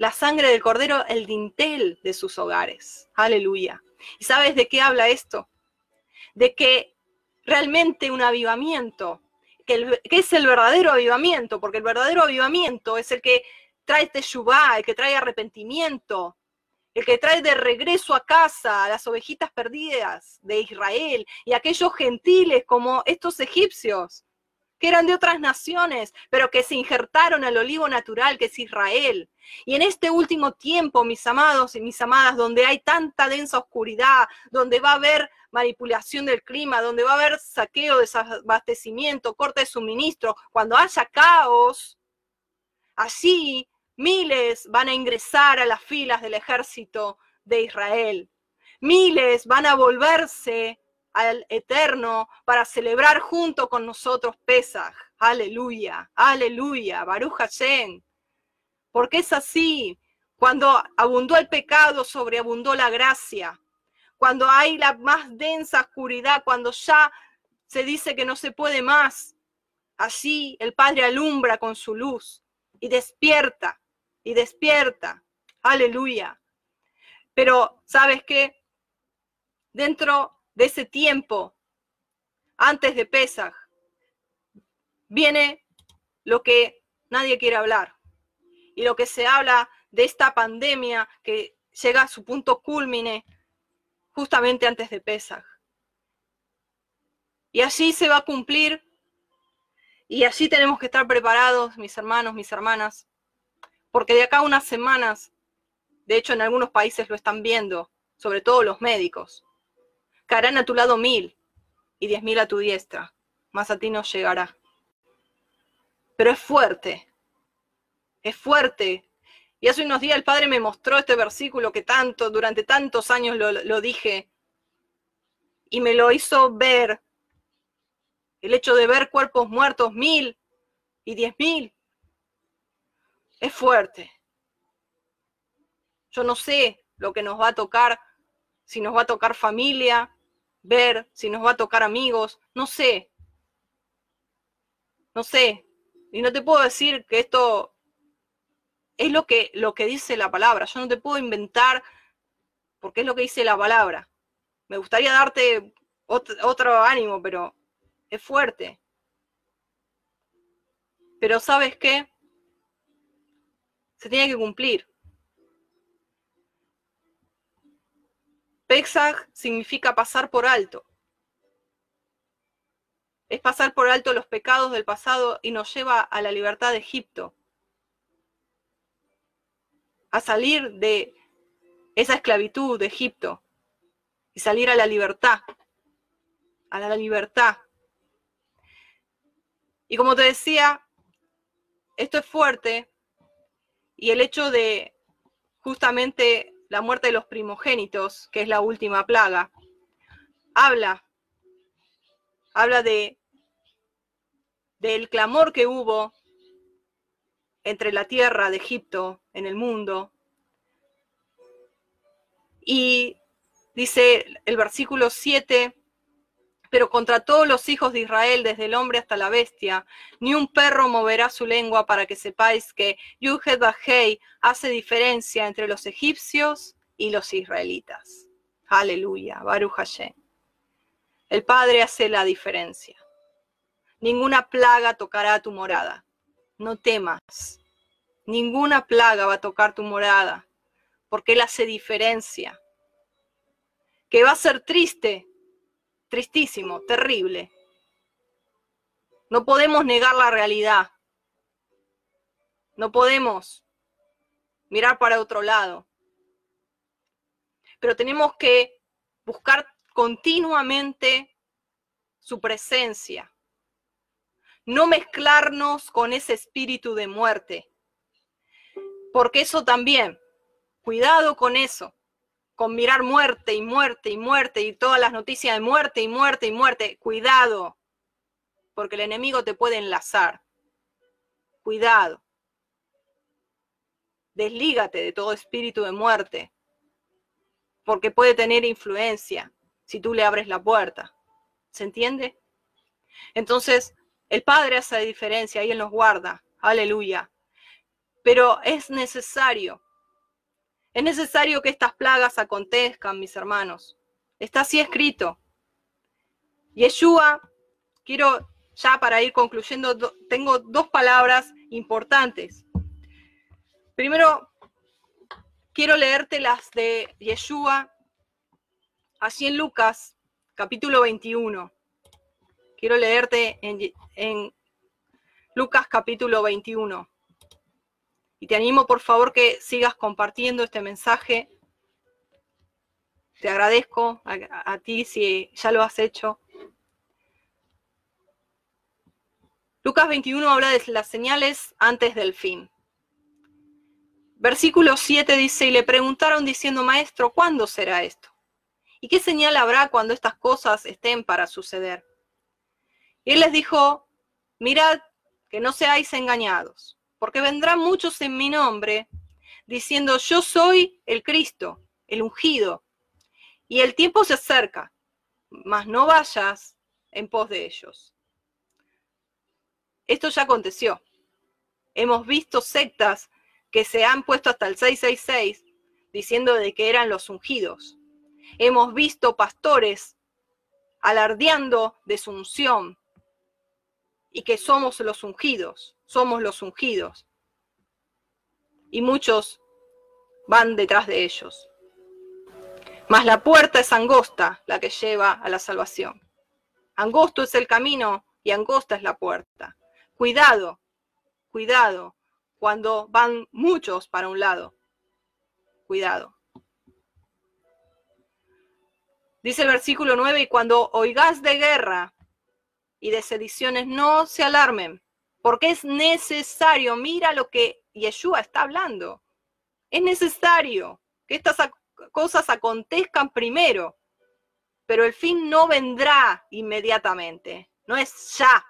la sangre del cordero el dintel de sus hogares. Aleluya. ¿Y sabes de qué habla esto? De que realmente un avivamiento que, es el verdadero avivamiento, porque el verdadero avivamiento es el que trae teshuvah, el que trae arrepentimiento, el que trae de regreso a casa a las ovejitas perdidas de Israel y aquellos gentiles como estos egipcios, que eran de otras naciones, pero que se injertaron al olivo natural que es Israel. Y en este último tiempo, mis amados y mis amadas, donde hay tanta densa oscuridad, donde va a haber manipulación del clima, donde va a haber saqueo, desabastecimiento, corte de suministro, cuando haya caos, así miles van a ingresar a las filas del ejército de Israel. Miles van a volverse al Eterno para celebrar junto con nosotros Pesach. Aleluya, aleluya, Baruch Hashem. Porque es así. Cuando abundó el pecado, sobreabundó la gracia cuando hay la más densa oscuridad, cuando ya se dice que no se puede más. Así el Padre alumbra con su luz y despierta, y despierta. Aleluya. Pero, ¿sabes qué? Dentro de ese tiempo, antes de Pesaj, viene lo que nadie quiere hablar. Y lo que se habla de esta pandemia que llega a su punto culmine justamente antes de Pesaj. Y así se va a cumplir y así tenemos que estar preparados, mis hermanos, mis hermanas, porque de acá a unas semanas De hecho, en algunos países lo están viendo, sobre todo los médicos. Caerán a tu lado mil y diez mil a tu diestra, más a ti no llegará. Pero es fuerte, es fuerte. Y hace unos días el Padre me mostró este versículo que tanto, durante tantos años lo, lo dije, y me lo hizo ver. El hecho de ver cuerpos muertos, mil y diez mil, es fuerte. Yo no sé lo que nos va a tocar, si nos va a tocar familia, ver, si nos va a tocar amigos, no sé. No sé. Y no te puedo decir que esto es lo que, lo que dice la palabra. Yo no te puedo inventar porque es lo que dice la palabra. Me gustaría darte otro, otro ánimo, pero es fuerte. Pero ¿sabes qué? Se tiene que cumplir. Pesach significa pasar por alto. Es pasar por alto los pecados del pasado y nos lleva a la libertad de Egipto. A salir de esa esclavitud de Egipto y salir a la libertad. A la libertad. Y como te decía, esto es fuerte y el hecho de justamente la muerte de los primogénitos, que es la última plaga, habla, habla de del clamor que hubo entre la tierra de Egipto en el mundo. Y dice el versículo 7, pero contra todos los hijos de Israel, desde el hombre hasta la bestia, ni un perro moverá su lengua para que sepáis que Yuhed Bajei hace diferencia entre los egipcios y los israelitas. Aleluya, Baruch Hashem. El Padre hace la diferencia. Ninguna plaga tocará tu morada. No temas. Ninguna plaga va a tocar tu morada, porque Él hace diferencia. Que va a ser triste tristísimo, terrible. No podemos negar la realidad. No podemos mirar para otro lado. Pero tenemos que buscar continuamente su presencia. No mezclarnos con ese espíritu de muerte. Porque eso también, cuidado con eso con mirar muerte y muerte y muerte y todas las noticias de muerte y muerte y muerte. Cuidado, porque el enemigo te puede enlazar. Cuidado. Deslígate de todo espíritu de muerte, porque puede tener influencia si tú le abres la puerta. ¿Se entiende? Entonces, el Padre hace diferencia y Él nos guarda. Aleluya. Pero es necesario es necesario que estas plagas acontezcan, mis hermanos. Está así escrito. Yeshua, quiero ya para ir concluyendo, tengo dos palabras importantes. Primero, quiero leerte las de Yeshua, así en Lucas, capítulo 21. Quiero leerte en, en Lucas capítulo 21. Y te animo, por favor, que sigas compartiendo este mensaje. Te agradezco a, ti si ya lo has hecho. Lucas 21 habla de las señales antes del fin. Versículo 7 dice, y le preguntaron diciendo, Maestro, ¿cuándo será esto? ¿Y qué señal habrá cuando estas cosas estén para suceder? Y él les dijo, mirad que no seáis engañados, porque vendrán muchos en mi nombre diciendo, yo soy el Cristo, el ungido, y el tiempo se acerca, mas no vayas en pos de ellos. Esto ya aconteció. Hemos visto sectas que se han puesto hasta el 666 diciendo de que eran los ungidos. Hemos visto pastores alardeando de su unción y que somos los ungidos somos los ungidos. Y muchos van detrás de ellos. Mas la puerta es angosta la que lleva a la salvación. Angosto es el camino y angosta es la puerta. Cuidado, cuidado cuando van muchos para un lado. Cuidado. Dice el versículo 9, y cuando oigas de guerra y de sediciones, no se alarmen, porque es necesario, mira lo que Yeshua está hablando, es necesario que estas cosas acontezcan primero, pero el fin no vendrá inmediatamente, no es ya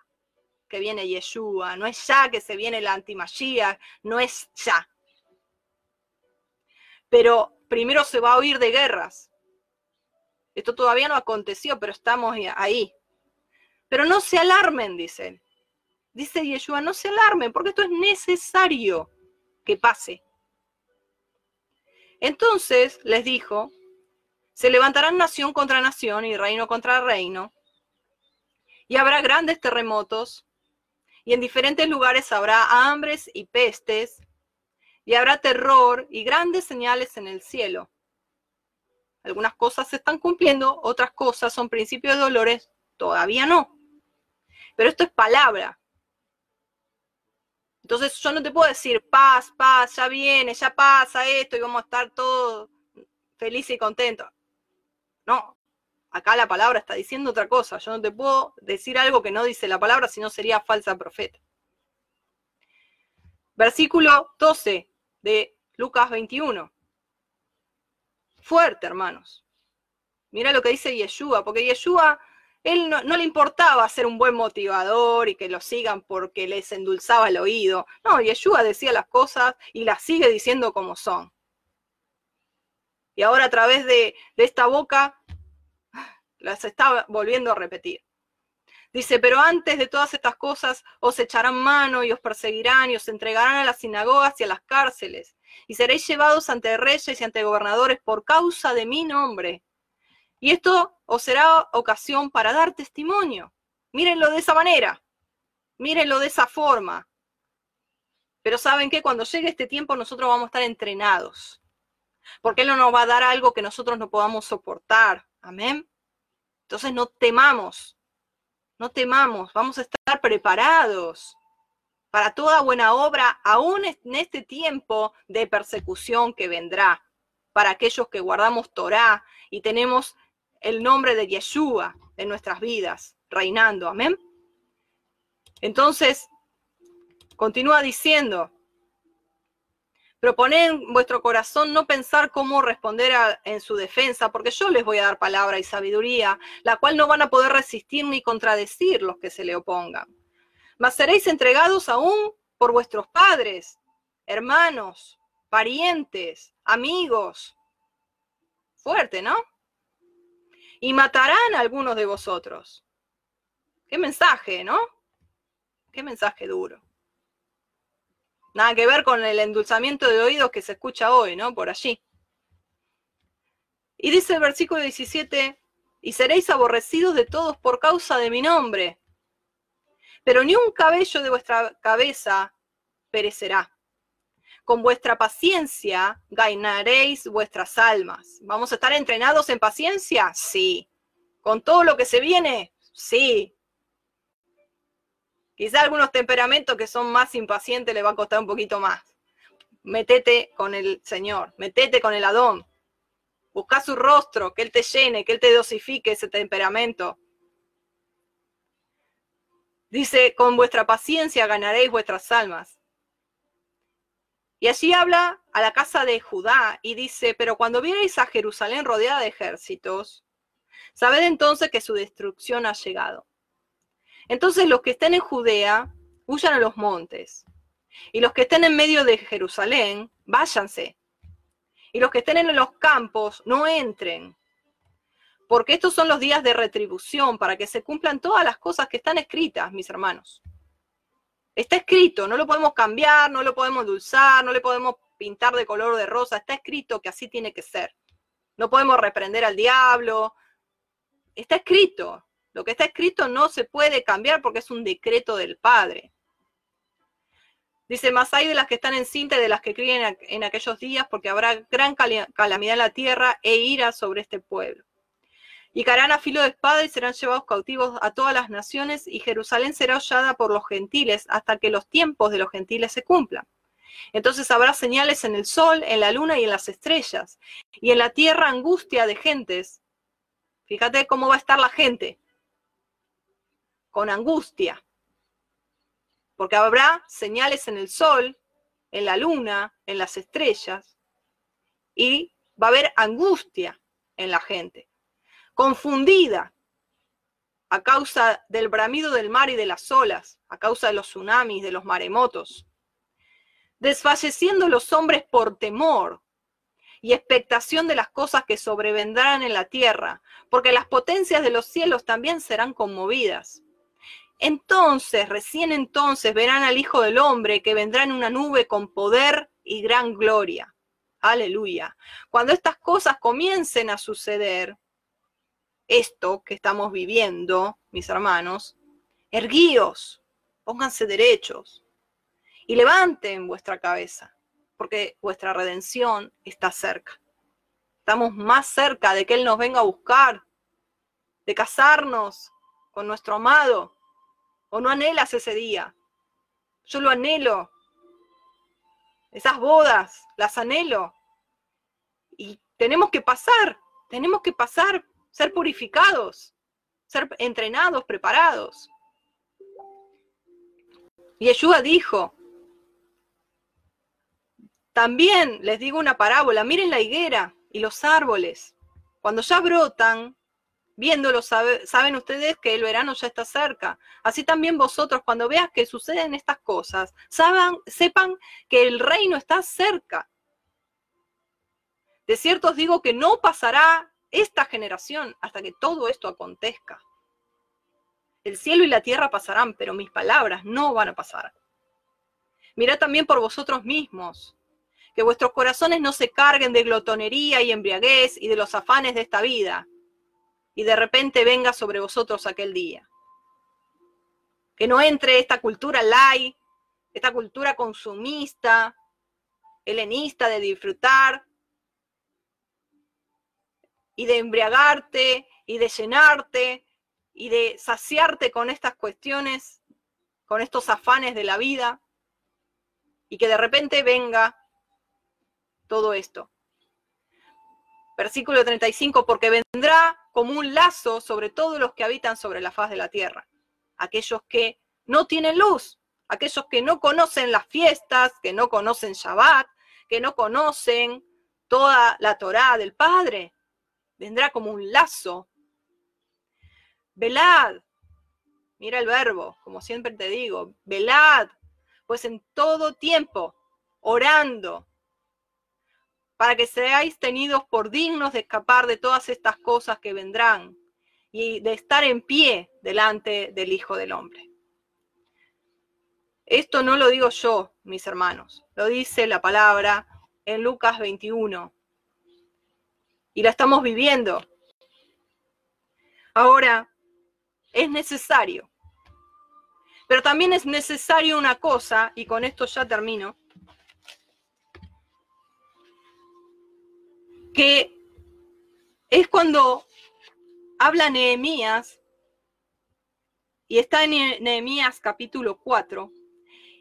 que viene Yeshua, no es ya que se viene la antimagía, no es ya. Pero primero se va a oír de guerras, esto todavía no aconteció, pero estamos ahí. Pero no se alarmen, dice Dice Yeshua, no se alarmen, porque esto es necesario que pase. Entonces les dijo, se levantarán nación contra nación y reino contra reino, y habrá grandes terremotos, y en diferentes lugares habrá hambres y pestes, y habrá terror y grandes señales en el cielo. Algunas cosas se están cumpliendo, otras cosas son principios de dolores, todavía no. Pero esto es palabra. Entonces yo no te puedo decir paz, paz, ya viene, ya pasa esto y vamos a estar todos felices y contentos. No, acá la palabra está diciendo otra cosa. Yo no te puedo decir algo que no dice la palabra, si no sería falsa profeta. Versículo 12 de Lucas 21 fuerte, hermanos. Mira lo que dice Yeshua, porque Yeshua, él no, le importaba ser un buen motivador y que lo sigan porque les endulzaba el oído. No, Yeshua decía las cosas y las sigue diciendo como son. Y ahora a través de, de esta boca las está volviendo a repetir. Dice, pero antes de todas estas cosas os echarán mano y os perseguirán y os entregarán a las sinagogas y a las cárceles y seréis llevados ante reyes y ante gobernadores por causa de mi nombre. Y esto os será ocasión para dar testimonio. Mírenlo de esa manera, mírenlo de esa forma. Pero saben que cuando llegue este tiempo nosotros vamos a estar entrenados, porque Él no nos va a dar algo que nosotros no podamos soportar. Amén. Entonces no temamos, no temamos, vamos a estar preparados para toda buena obra, aún en este tiempo de persecución que vendrá, para aquellos que guardamos Torah y tenemos el nombre de Yeshua en nuestras vidas, reinando. Amén. Entonces, continúa diciendo, proponed en vuestro corazón no pensar cómo responder en su defensa, porque yo les voy a dar palabra y sabiduría, la cual no van a poder resistir ni contradecir los que se le opongan mas seréis entregados aún por vuestros padres, hermanos, parientes, amigos. Fuerte, ¿no? Y matarán a algunos de vosotros. Qué mensaje, ¿no? Qué mensaje duro. Nada que ver con el endulzamiento de oídos que se escucha hoy, ¿no? Por allí. Y dice el versículo 17, y seréis aborrecidos de todos por causa de mi nombre pero ni un cabello de vuestra cabeza perecerá. Con vuestra paciencia ganaréis vuestras almas. ¿Vamos a estar entrenados en paciencia? Sí. ¿Con todo lo que se viene? Sí. Quizá algunos temperamentos que son más impacientes le va a costar un poquito más. Metete con el Señor, metete con el Adón. Busca su rostro, que Él te llene, que Él te dosifique ese temperamento. Dice, con vuestra paciencia ganaréis vuestras almas. Y allí habla a la casa de Judá y dice, pero cuando vierais a Jerusalén rodeada de ejércitos, sabed entonces que su destrucción ha llegado. Entonces los que estén en Judea, huyan a los montes. Y los que estén en medio de Jerusalén, váyanse. Y los que estén en los campos, no entren porque estos son los días de retribución para que se cumplan todas las cosas que están escritas, mis hermanos. Está escrito, no lo podemos cambiar, no lo podemos dulzar, no le podemos pintar de color de rosa, está escrito que así tiene que ser. No podemos reprender al diablo. Está escrito. Lo que está escrito no se puede cambiar porque es un decreto del Padre. Dice, más hay de las que están en cinta y de las que críen en aquellos días, porque habrá gran calamidad en la tierra e ira sobre este pueblo. Y caerán a filo de espada y serán llevados cautivos a todas las naciones, y Jerusalén será hollada por los gentiles hasta que los tiempos de los gentiles se cumplan. Entonces habrá señales en el sol, en la luna y en las estrellas. Y en la tierra angustia de gentes. Fíjate cómo va a estar la gente. Con angustia. Porque habrá señales en el sol, en la luna, en las estrellas. Y va a haber angustia en la gente. Confundida a causa del bramido del mar y de las olas, a causa de los tsunamis, de los maremotos desfalleciendo los hombres por temor y expectación de las cosas que sobrevendrán en la tierra, porque las potencias de los cielos también serán conmovidas. Entonces, recién entonces verán al Hijo del Hombre que vendrá en una nube con poder y gran gloria. Aleluya. Cuando estas cosas comiencen a suceder, esto que estamos viviendo, mis hermanos, erguíos, pónganse derechos, y levanten vuestra cabeza, porque vuestra redención está cerca. Estamos más cerca de que Él nos venga a buscar, de casarnos con nuestro amado. ¿O no anhelas ese día? Yo lo anhelo. Esas bodas, las anhelo. Y tenemos que pasar, tenemos que pasar, ser purificados, ser entrenados, preparados. Yeshua dijo, también les digo una parábola, miren la higuera y los árboles. Cuando ya brotan, viéndolos, saben ustedes que el verano ya está cerca. Así también vosotros, cuando veas que suceden estas cosas, sepan que el reino está cerca. De cierto os digo que no pasará esta generación hasta que todo esto acontezca. El cielo y la tierra pasarán, pero mis palabras no van a pasar. Mirad también por vosotros mismos, que vuestros corazones no se carguen de glotonería y embriaguez y de los afanes de esta vida, y de repente venga sobre vosotros aquel día. Que no entre esta cultura light, esta cultura consumista, helenista de disfrutar y de embriagarte y de llenarte y de saciarte con estas cuestiones, con estos afanes de la vida, y que de repente venga todo esto. Versículo 35, porque vendrá como un lazo sobre todos los que habitan sobre la faz de la tierra, aquellos que no tienen luz, aquellos que no conocen las fiestas, que no conocen Shabbat, que no conocen toda la Torá del Padre. Vendrá como un lazo. Velad, mira el verbo, como siempre te digo, velad, pues en todo tiempo, orando, para que seáis tenidos por dignos de escapar de todas estas cosas que vendrán y de estar en pie delante del Hijo del Hombre. Esto no lo digo yo, mis hermanos, lo dice la palabra en Lucas 21. Y la estamos viviendo. Ahora, es necesario. Pero también es necesario una cosa, y con esto ya termino, que es cuando habla Nehemías, y está en Nehemías capítulo 4,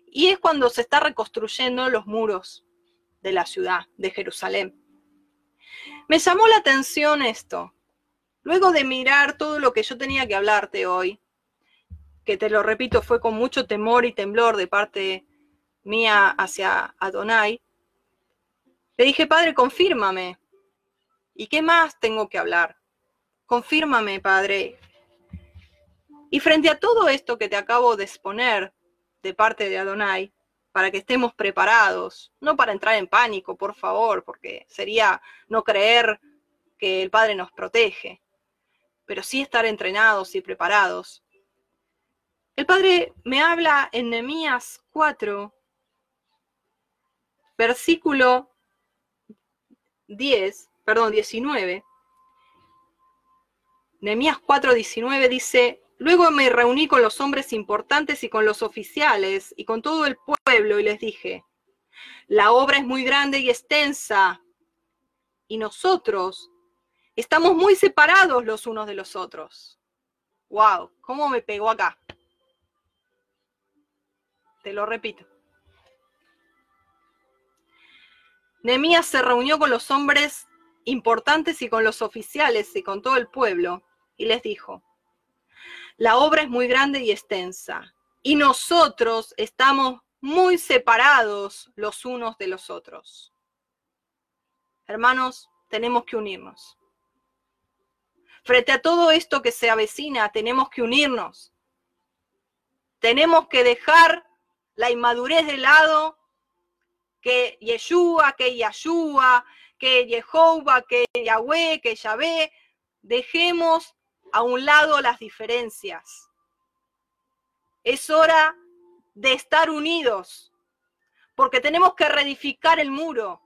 y es cuando se está reconstruyendo los muros de la ciudad de Jerusalén. Me llamó la atención esto. Luego de mirar todo lo que yo tenía que hablarte hoy, que te lo repito, fue con mucho temor y temblor de parte mía hacia Adonai, le dije, Padre, confírmame, ¿Y qué más tengo que hablar? Confírmame, Padre. Y frente a todo esto que te acabo de exponer de parte de Adonai, para que estemos preparados, no para entrar en pánico, por favor, porque sería no creer que el Padre nos protege, pero sí estar entrenados y preparados. El Padre me habla en Nehemías 4, versículo 10, perdón, 19, Nehemías 4:19 dice, Luego me reuní con los hombres importantes y con los oficiales y con todo el pueblo y les dije, la obra es muy grande y extensa y nosotros estamos muy separados los unos de los otros. ¡Wow! ¿Cómo me pegó acá? Te lo repito. Nehemías se reunió con los hombres importantes y con los oficiales y con todo el pueblo y les dijo, la obra es muy grande y extensa y nosotros estamos muy separados los unos de los otros. Hermanos, tenemos que unirnos. Frente a todo esto que se avecina, tenemos que unirnos. Tenemos que dejar la inmadurez de lado, que Yeshua, que Yahshua, que Jehová, que Yahweh, que Yahvé, dejemos a un lado las diferencias. Es hora de estar unidos, porque tenemos que reedificar el muro.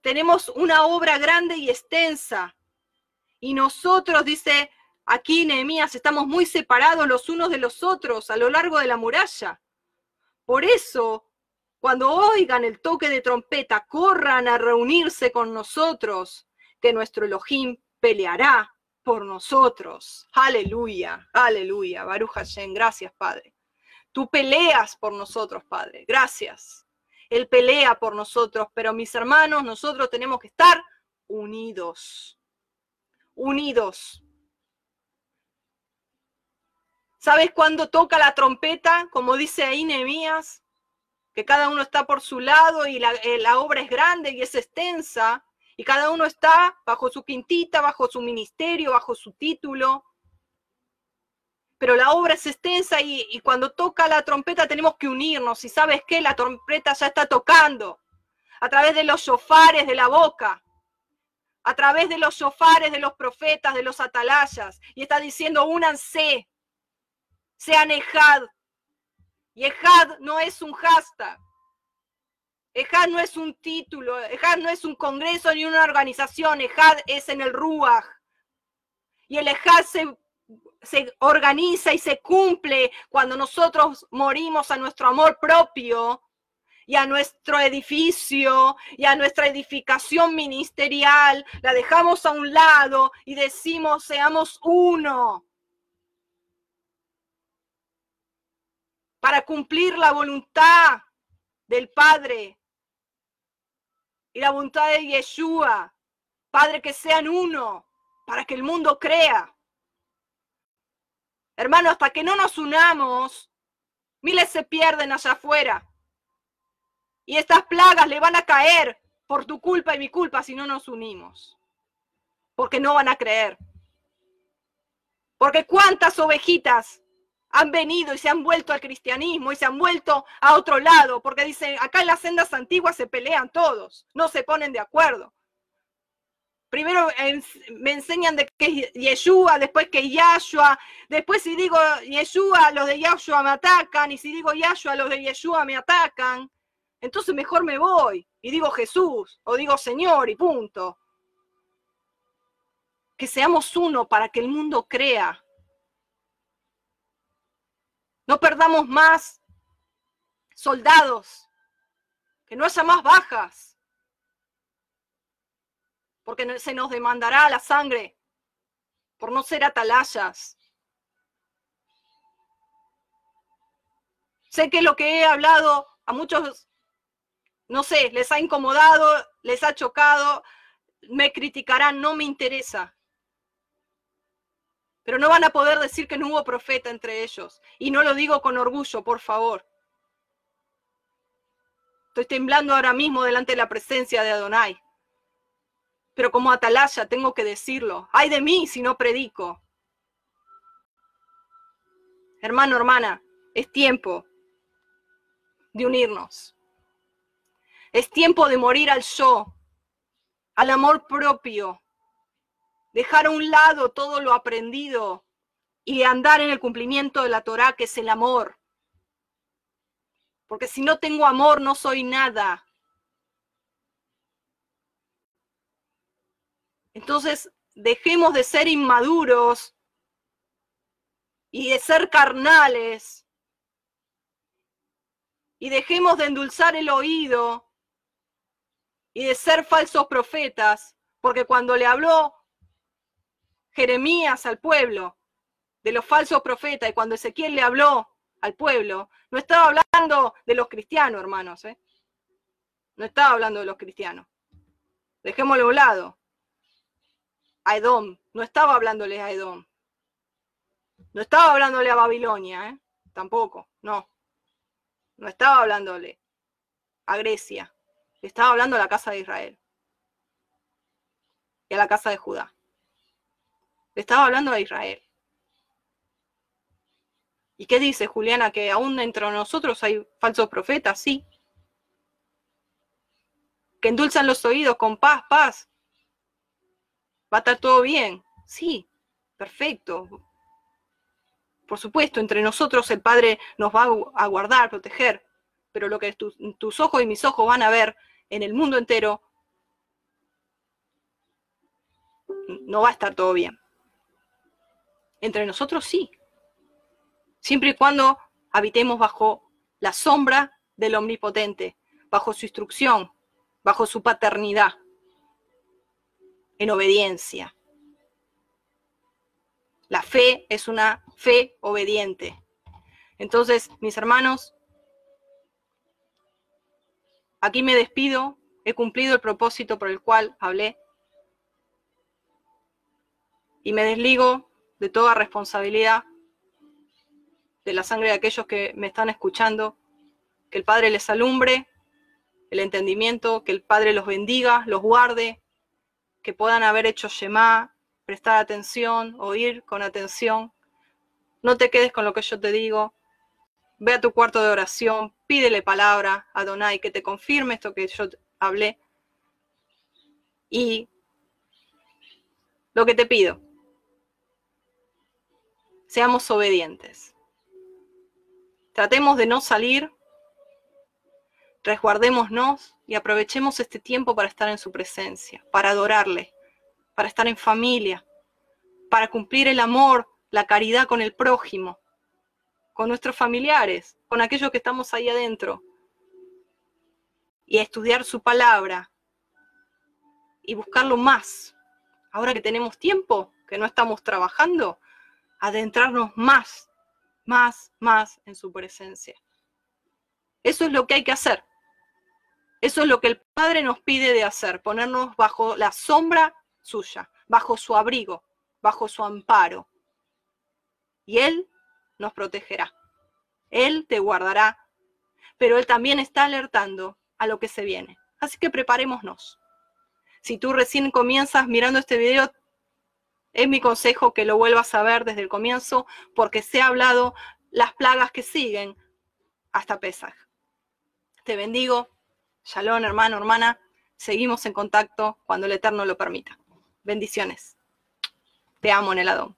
Tenemos una obra grande y extensa. Y nosotros, dice aquí Nehemías, estamos muy separados los unos de los otros a lo largo de la muralla. Por eso, cuando oigan el toque de trompeta, corran a reunirse con nosotros, que nuestro Elohim peleará por nosotros. Aleluya, aleluya. Baruch Hashem, gracias, Padre. Tú peleas por nosotros, Padre. Gracias. Él pelea por nosotros, pero mis hermanos, nosotros tenemos que estar unidos. Unidos. ¿Sabes cuándo toca la trompeta? Como dice ahí Nehemías, que cada uno está por su lado y la, eh, la obra es grande y es extensa, y cada uno está bajo su quintita, bajo su ministerio, bajo su título pero la obra es extensa y, cuando toca la trompeta tenemos que unirnos. Y sabes qué, la trompeta ya está tocando a través de los shofares de la boca, a través de los shofares de los profetas, de los atalayas, y está diciendo, únanse, sean Ejad. Y Ejad no es un hashtag. Ejad no es un título, Ejad no es un congreso ni una organización, Ejad es en el Ruach. Y el Ejad se se organiza y se cumple cuando nosotros morimos a nuestro amor propio y a nuestro edificio y a nuestra edificación ministerial, la dejamos a un lado y decimos, seamos uno. Para cumplir la voluntad del Padre y la voluntad de Yeshua. Padre, que sean uno, para que el mundo crea. Hermano, hasta que no nos unamos, miles se pierden allá afuera. Y estas plagas le van a caer por tu culpa y mi culpa si no nos unimos. Porque no van a creer. Porque cuántas ovejitas han venido y se han vuelto al cristianismo y se han vuelto a otro lado, porque dicen, acá en las sendas antiguas se pelean todos, no se ponen de acuerdo. Primero me enseñan de que es Yeshua, después que Yahshua, después si digo Yeshua, los de Yahshua me atacan, y si digo Yahshua, los de Yeshua me atacan. Entonces mejor me voy y digo Jesús o digo Señor y punto. Que seamos uno para que el mundo crea. No perdamos más soldados, que no haya más bajas porque se nos demandará la sangre por no ser atalayas. Sé que lo que he hablado a muchos, no sé, les ha incomodado, les ha chocado, me criticarán, no me interesa. Pero no van a poder decir que no hubo profeta entre ellos. Y no lo digo con orgullo, por favor. Estoy temblando ahora mismo delante de la presencia de Adonai pero como atalaya tengo que decirlo. Ay de mí si no predico. Hermano, hermana, es tiempo de unirnos. Es tiempo de morir al yo, al amor propio, dejar a un lado todo lo aprendido y andar en el cumplimiento de la Torah, que es el amor. Porque si no tengo amor, no soy nada. Entonces, dejemos de ser inmaduros y de ser carnales y dejemos de endulzar el oído y de ser falsos profetas, porque cuando le habló Jeremías al pueblo de los falsos profetas y cuando Ezequiel le habló al pueblo, no estaba hablando de los cristianos, hermanos, ¿eh? No estaba hablando de los cristianos. Dejémoslo a un lado. A Edom. No estaba hablándole a Edom. No estaba hablándole a Babilonia, ¿eh? Tampoco, no. No estaba hablándole a Grecia. Estaba hablando a la casa de Israel. Y a la casa de Judá. Le estaba hablando a Israel. ¿Y qué dice Juliana? Que aún entre nosotros hay falsos profetas, sí. Que endulzan los oídos con paz, paz. Va a estar todo bien. Sí, perfecto. Por supuesto, entre nosotros el Padre nos va a guardar, proteger, pero lo que tus ojos y mis ojos van a ver en el mundo entero, no va a estar todo bien. Entre nosotros sí, siempre y cuando habitemos bajo la sombra del Omnipotente, bajo su instrucción, bajo su paternidad, en obediencia. La fe es una fe obediente. Entonces, mis hermanos, aquí me despido, he cumplido el propósito por el cual hablé y me desligo de toda responsabilidad de la sangre de aquellos que me están escuchando, que el Padre les alumbre el entendimiento, que el Padre los bendiga, los guarde, que puedan haber hecho Shema, prestar atención, oír con atención. No te quedes con lo que yo te digo. Ve a tu cuarto de oración, pídele palabra a Donai que te confirme esto que yo hablé. Y lo que te pido, seamos obedientes. Tratemos de no salir, resguardémonos y aprovechemos este tiempo para estar en su presencia, para adorarle, para estar en familia, para cumplir el amor, la caridad con el prójimo, con nuestros familiares, con aquellos que estamos ahí adentro, y estudiar su palabra y buscarlo más. Ahora que tenemos tiempo, que no estamos trabajando, adentrarnos más más, más en su presencia. Eso es lo que hay que hacer. Eso es lo que el Padre nos pide de hacer, ponernos bajo la sombra suya, bajo su abrigo, bajo su amparo. Y Él nos protegerá. Él te guardará, pero Él también está alertando a lo que se viene. Así que preparémonos. Si tú recién comienzas mirando este video, es mi consejo que lo vuelvas a ver desde el comienzo porque se ha hablado las plagas que siguen hasta Pesaj. Te bendigo. Shalom, hermano, hermana. Seguimos en contacto cuando el Eterno lo permita. Bendiciones. Te amo en el Adón.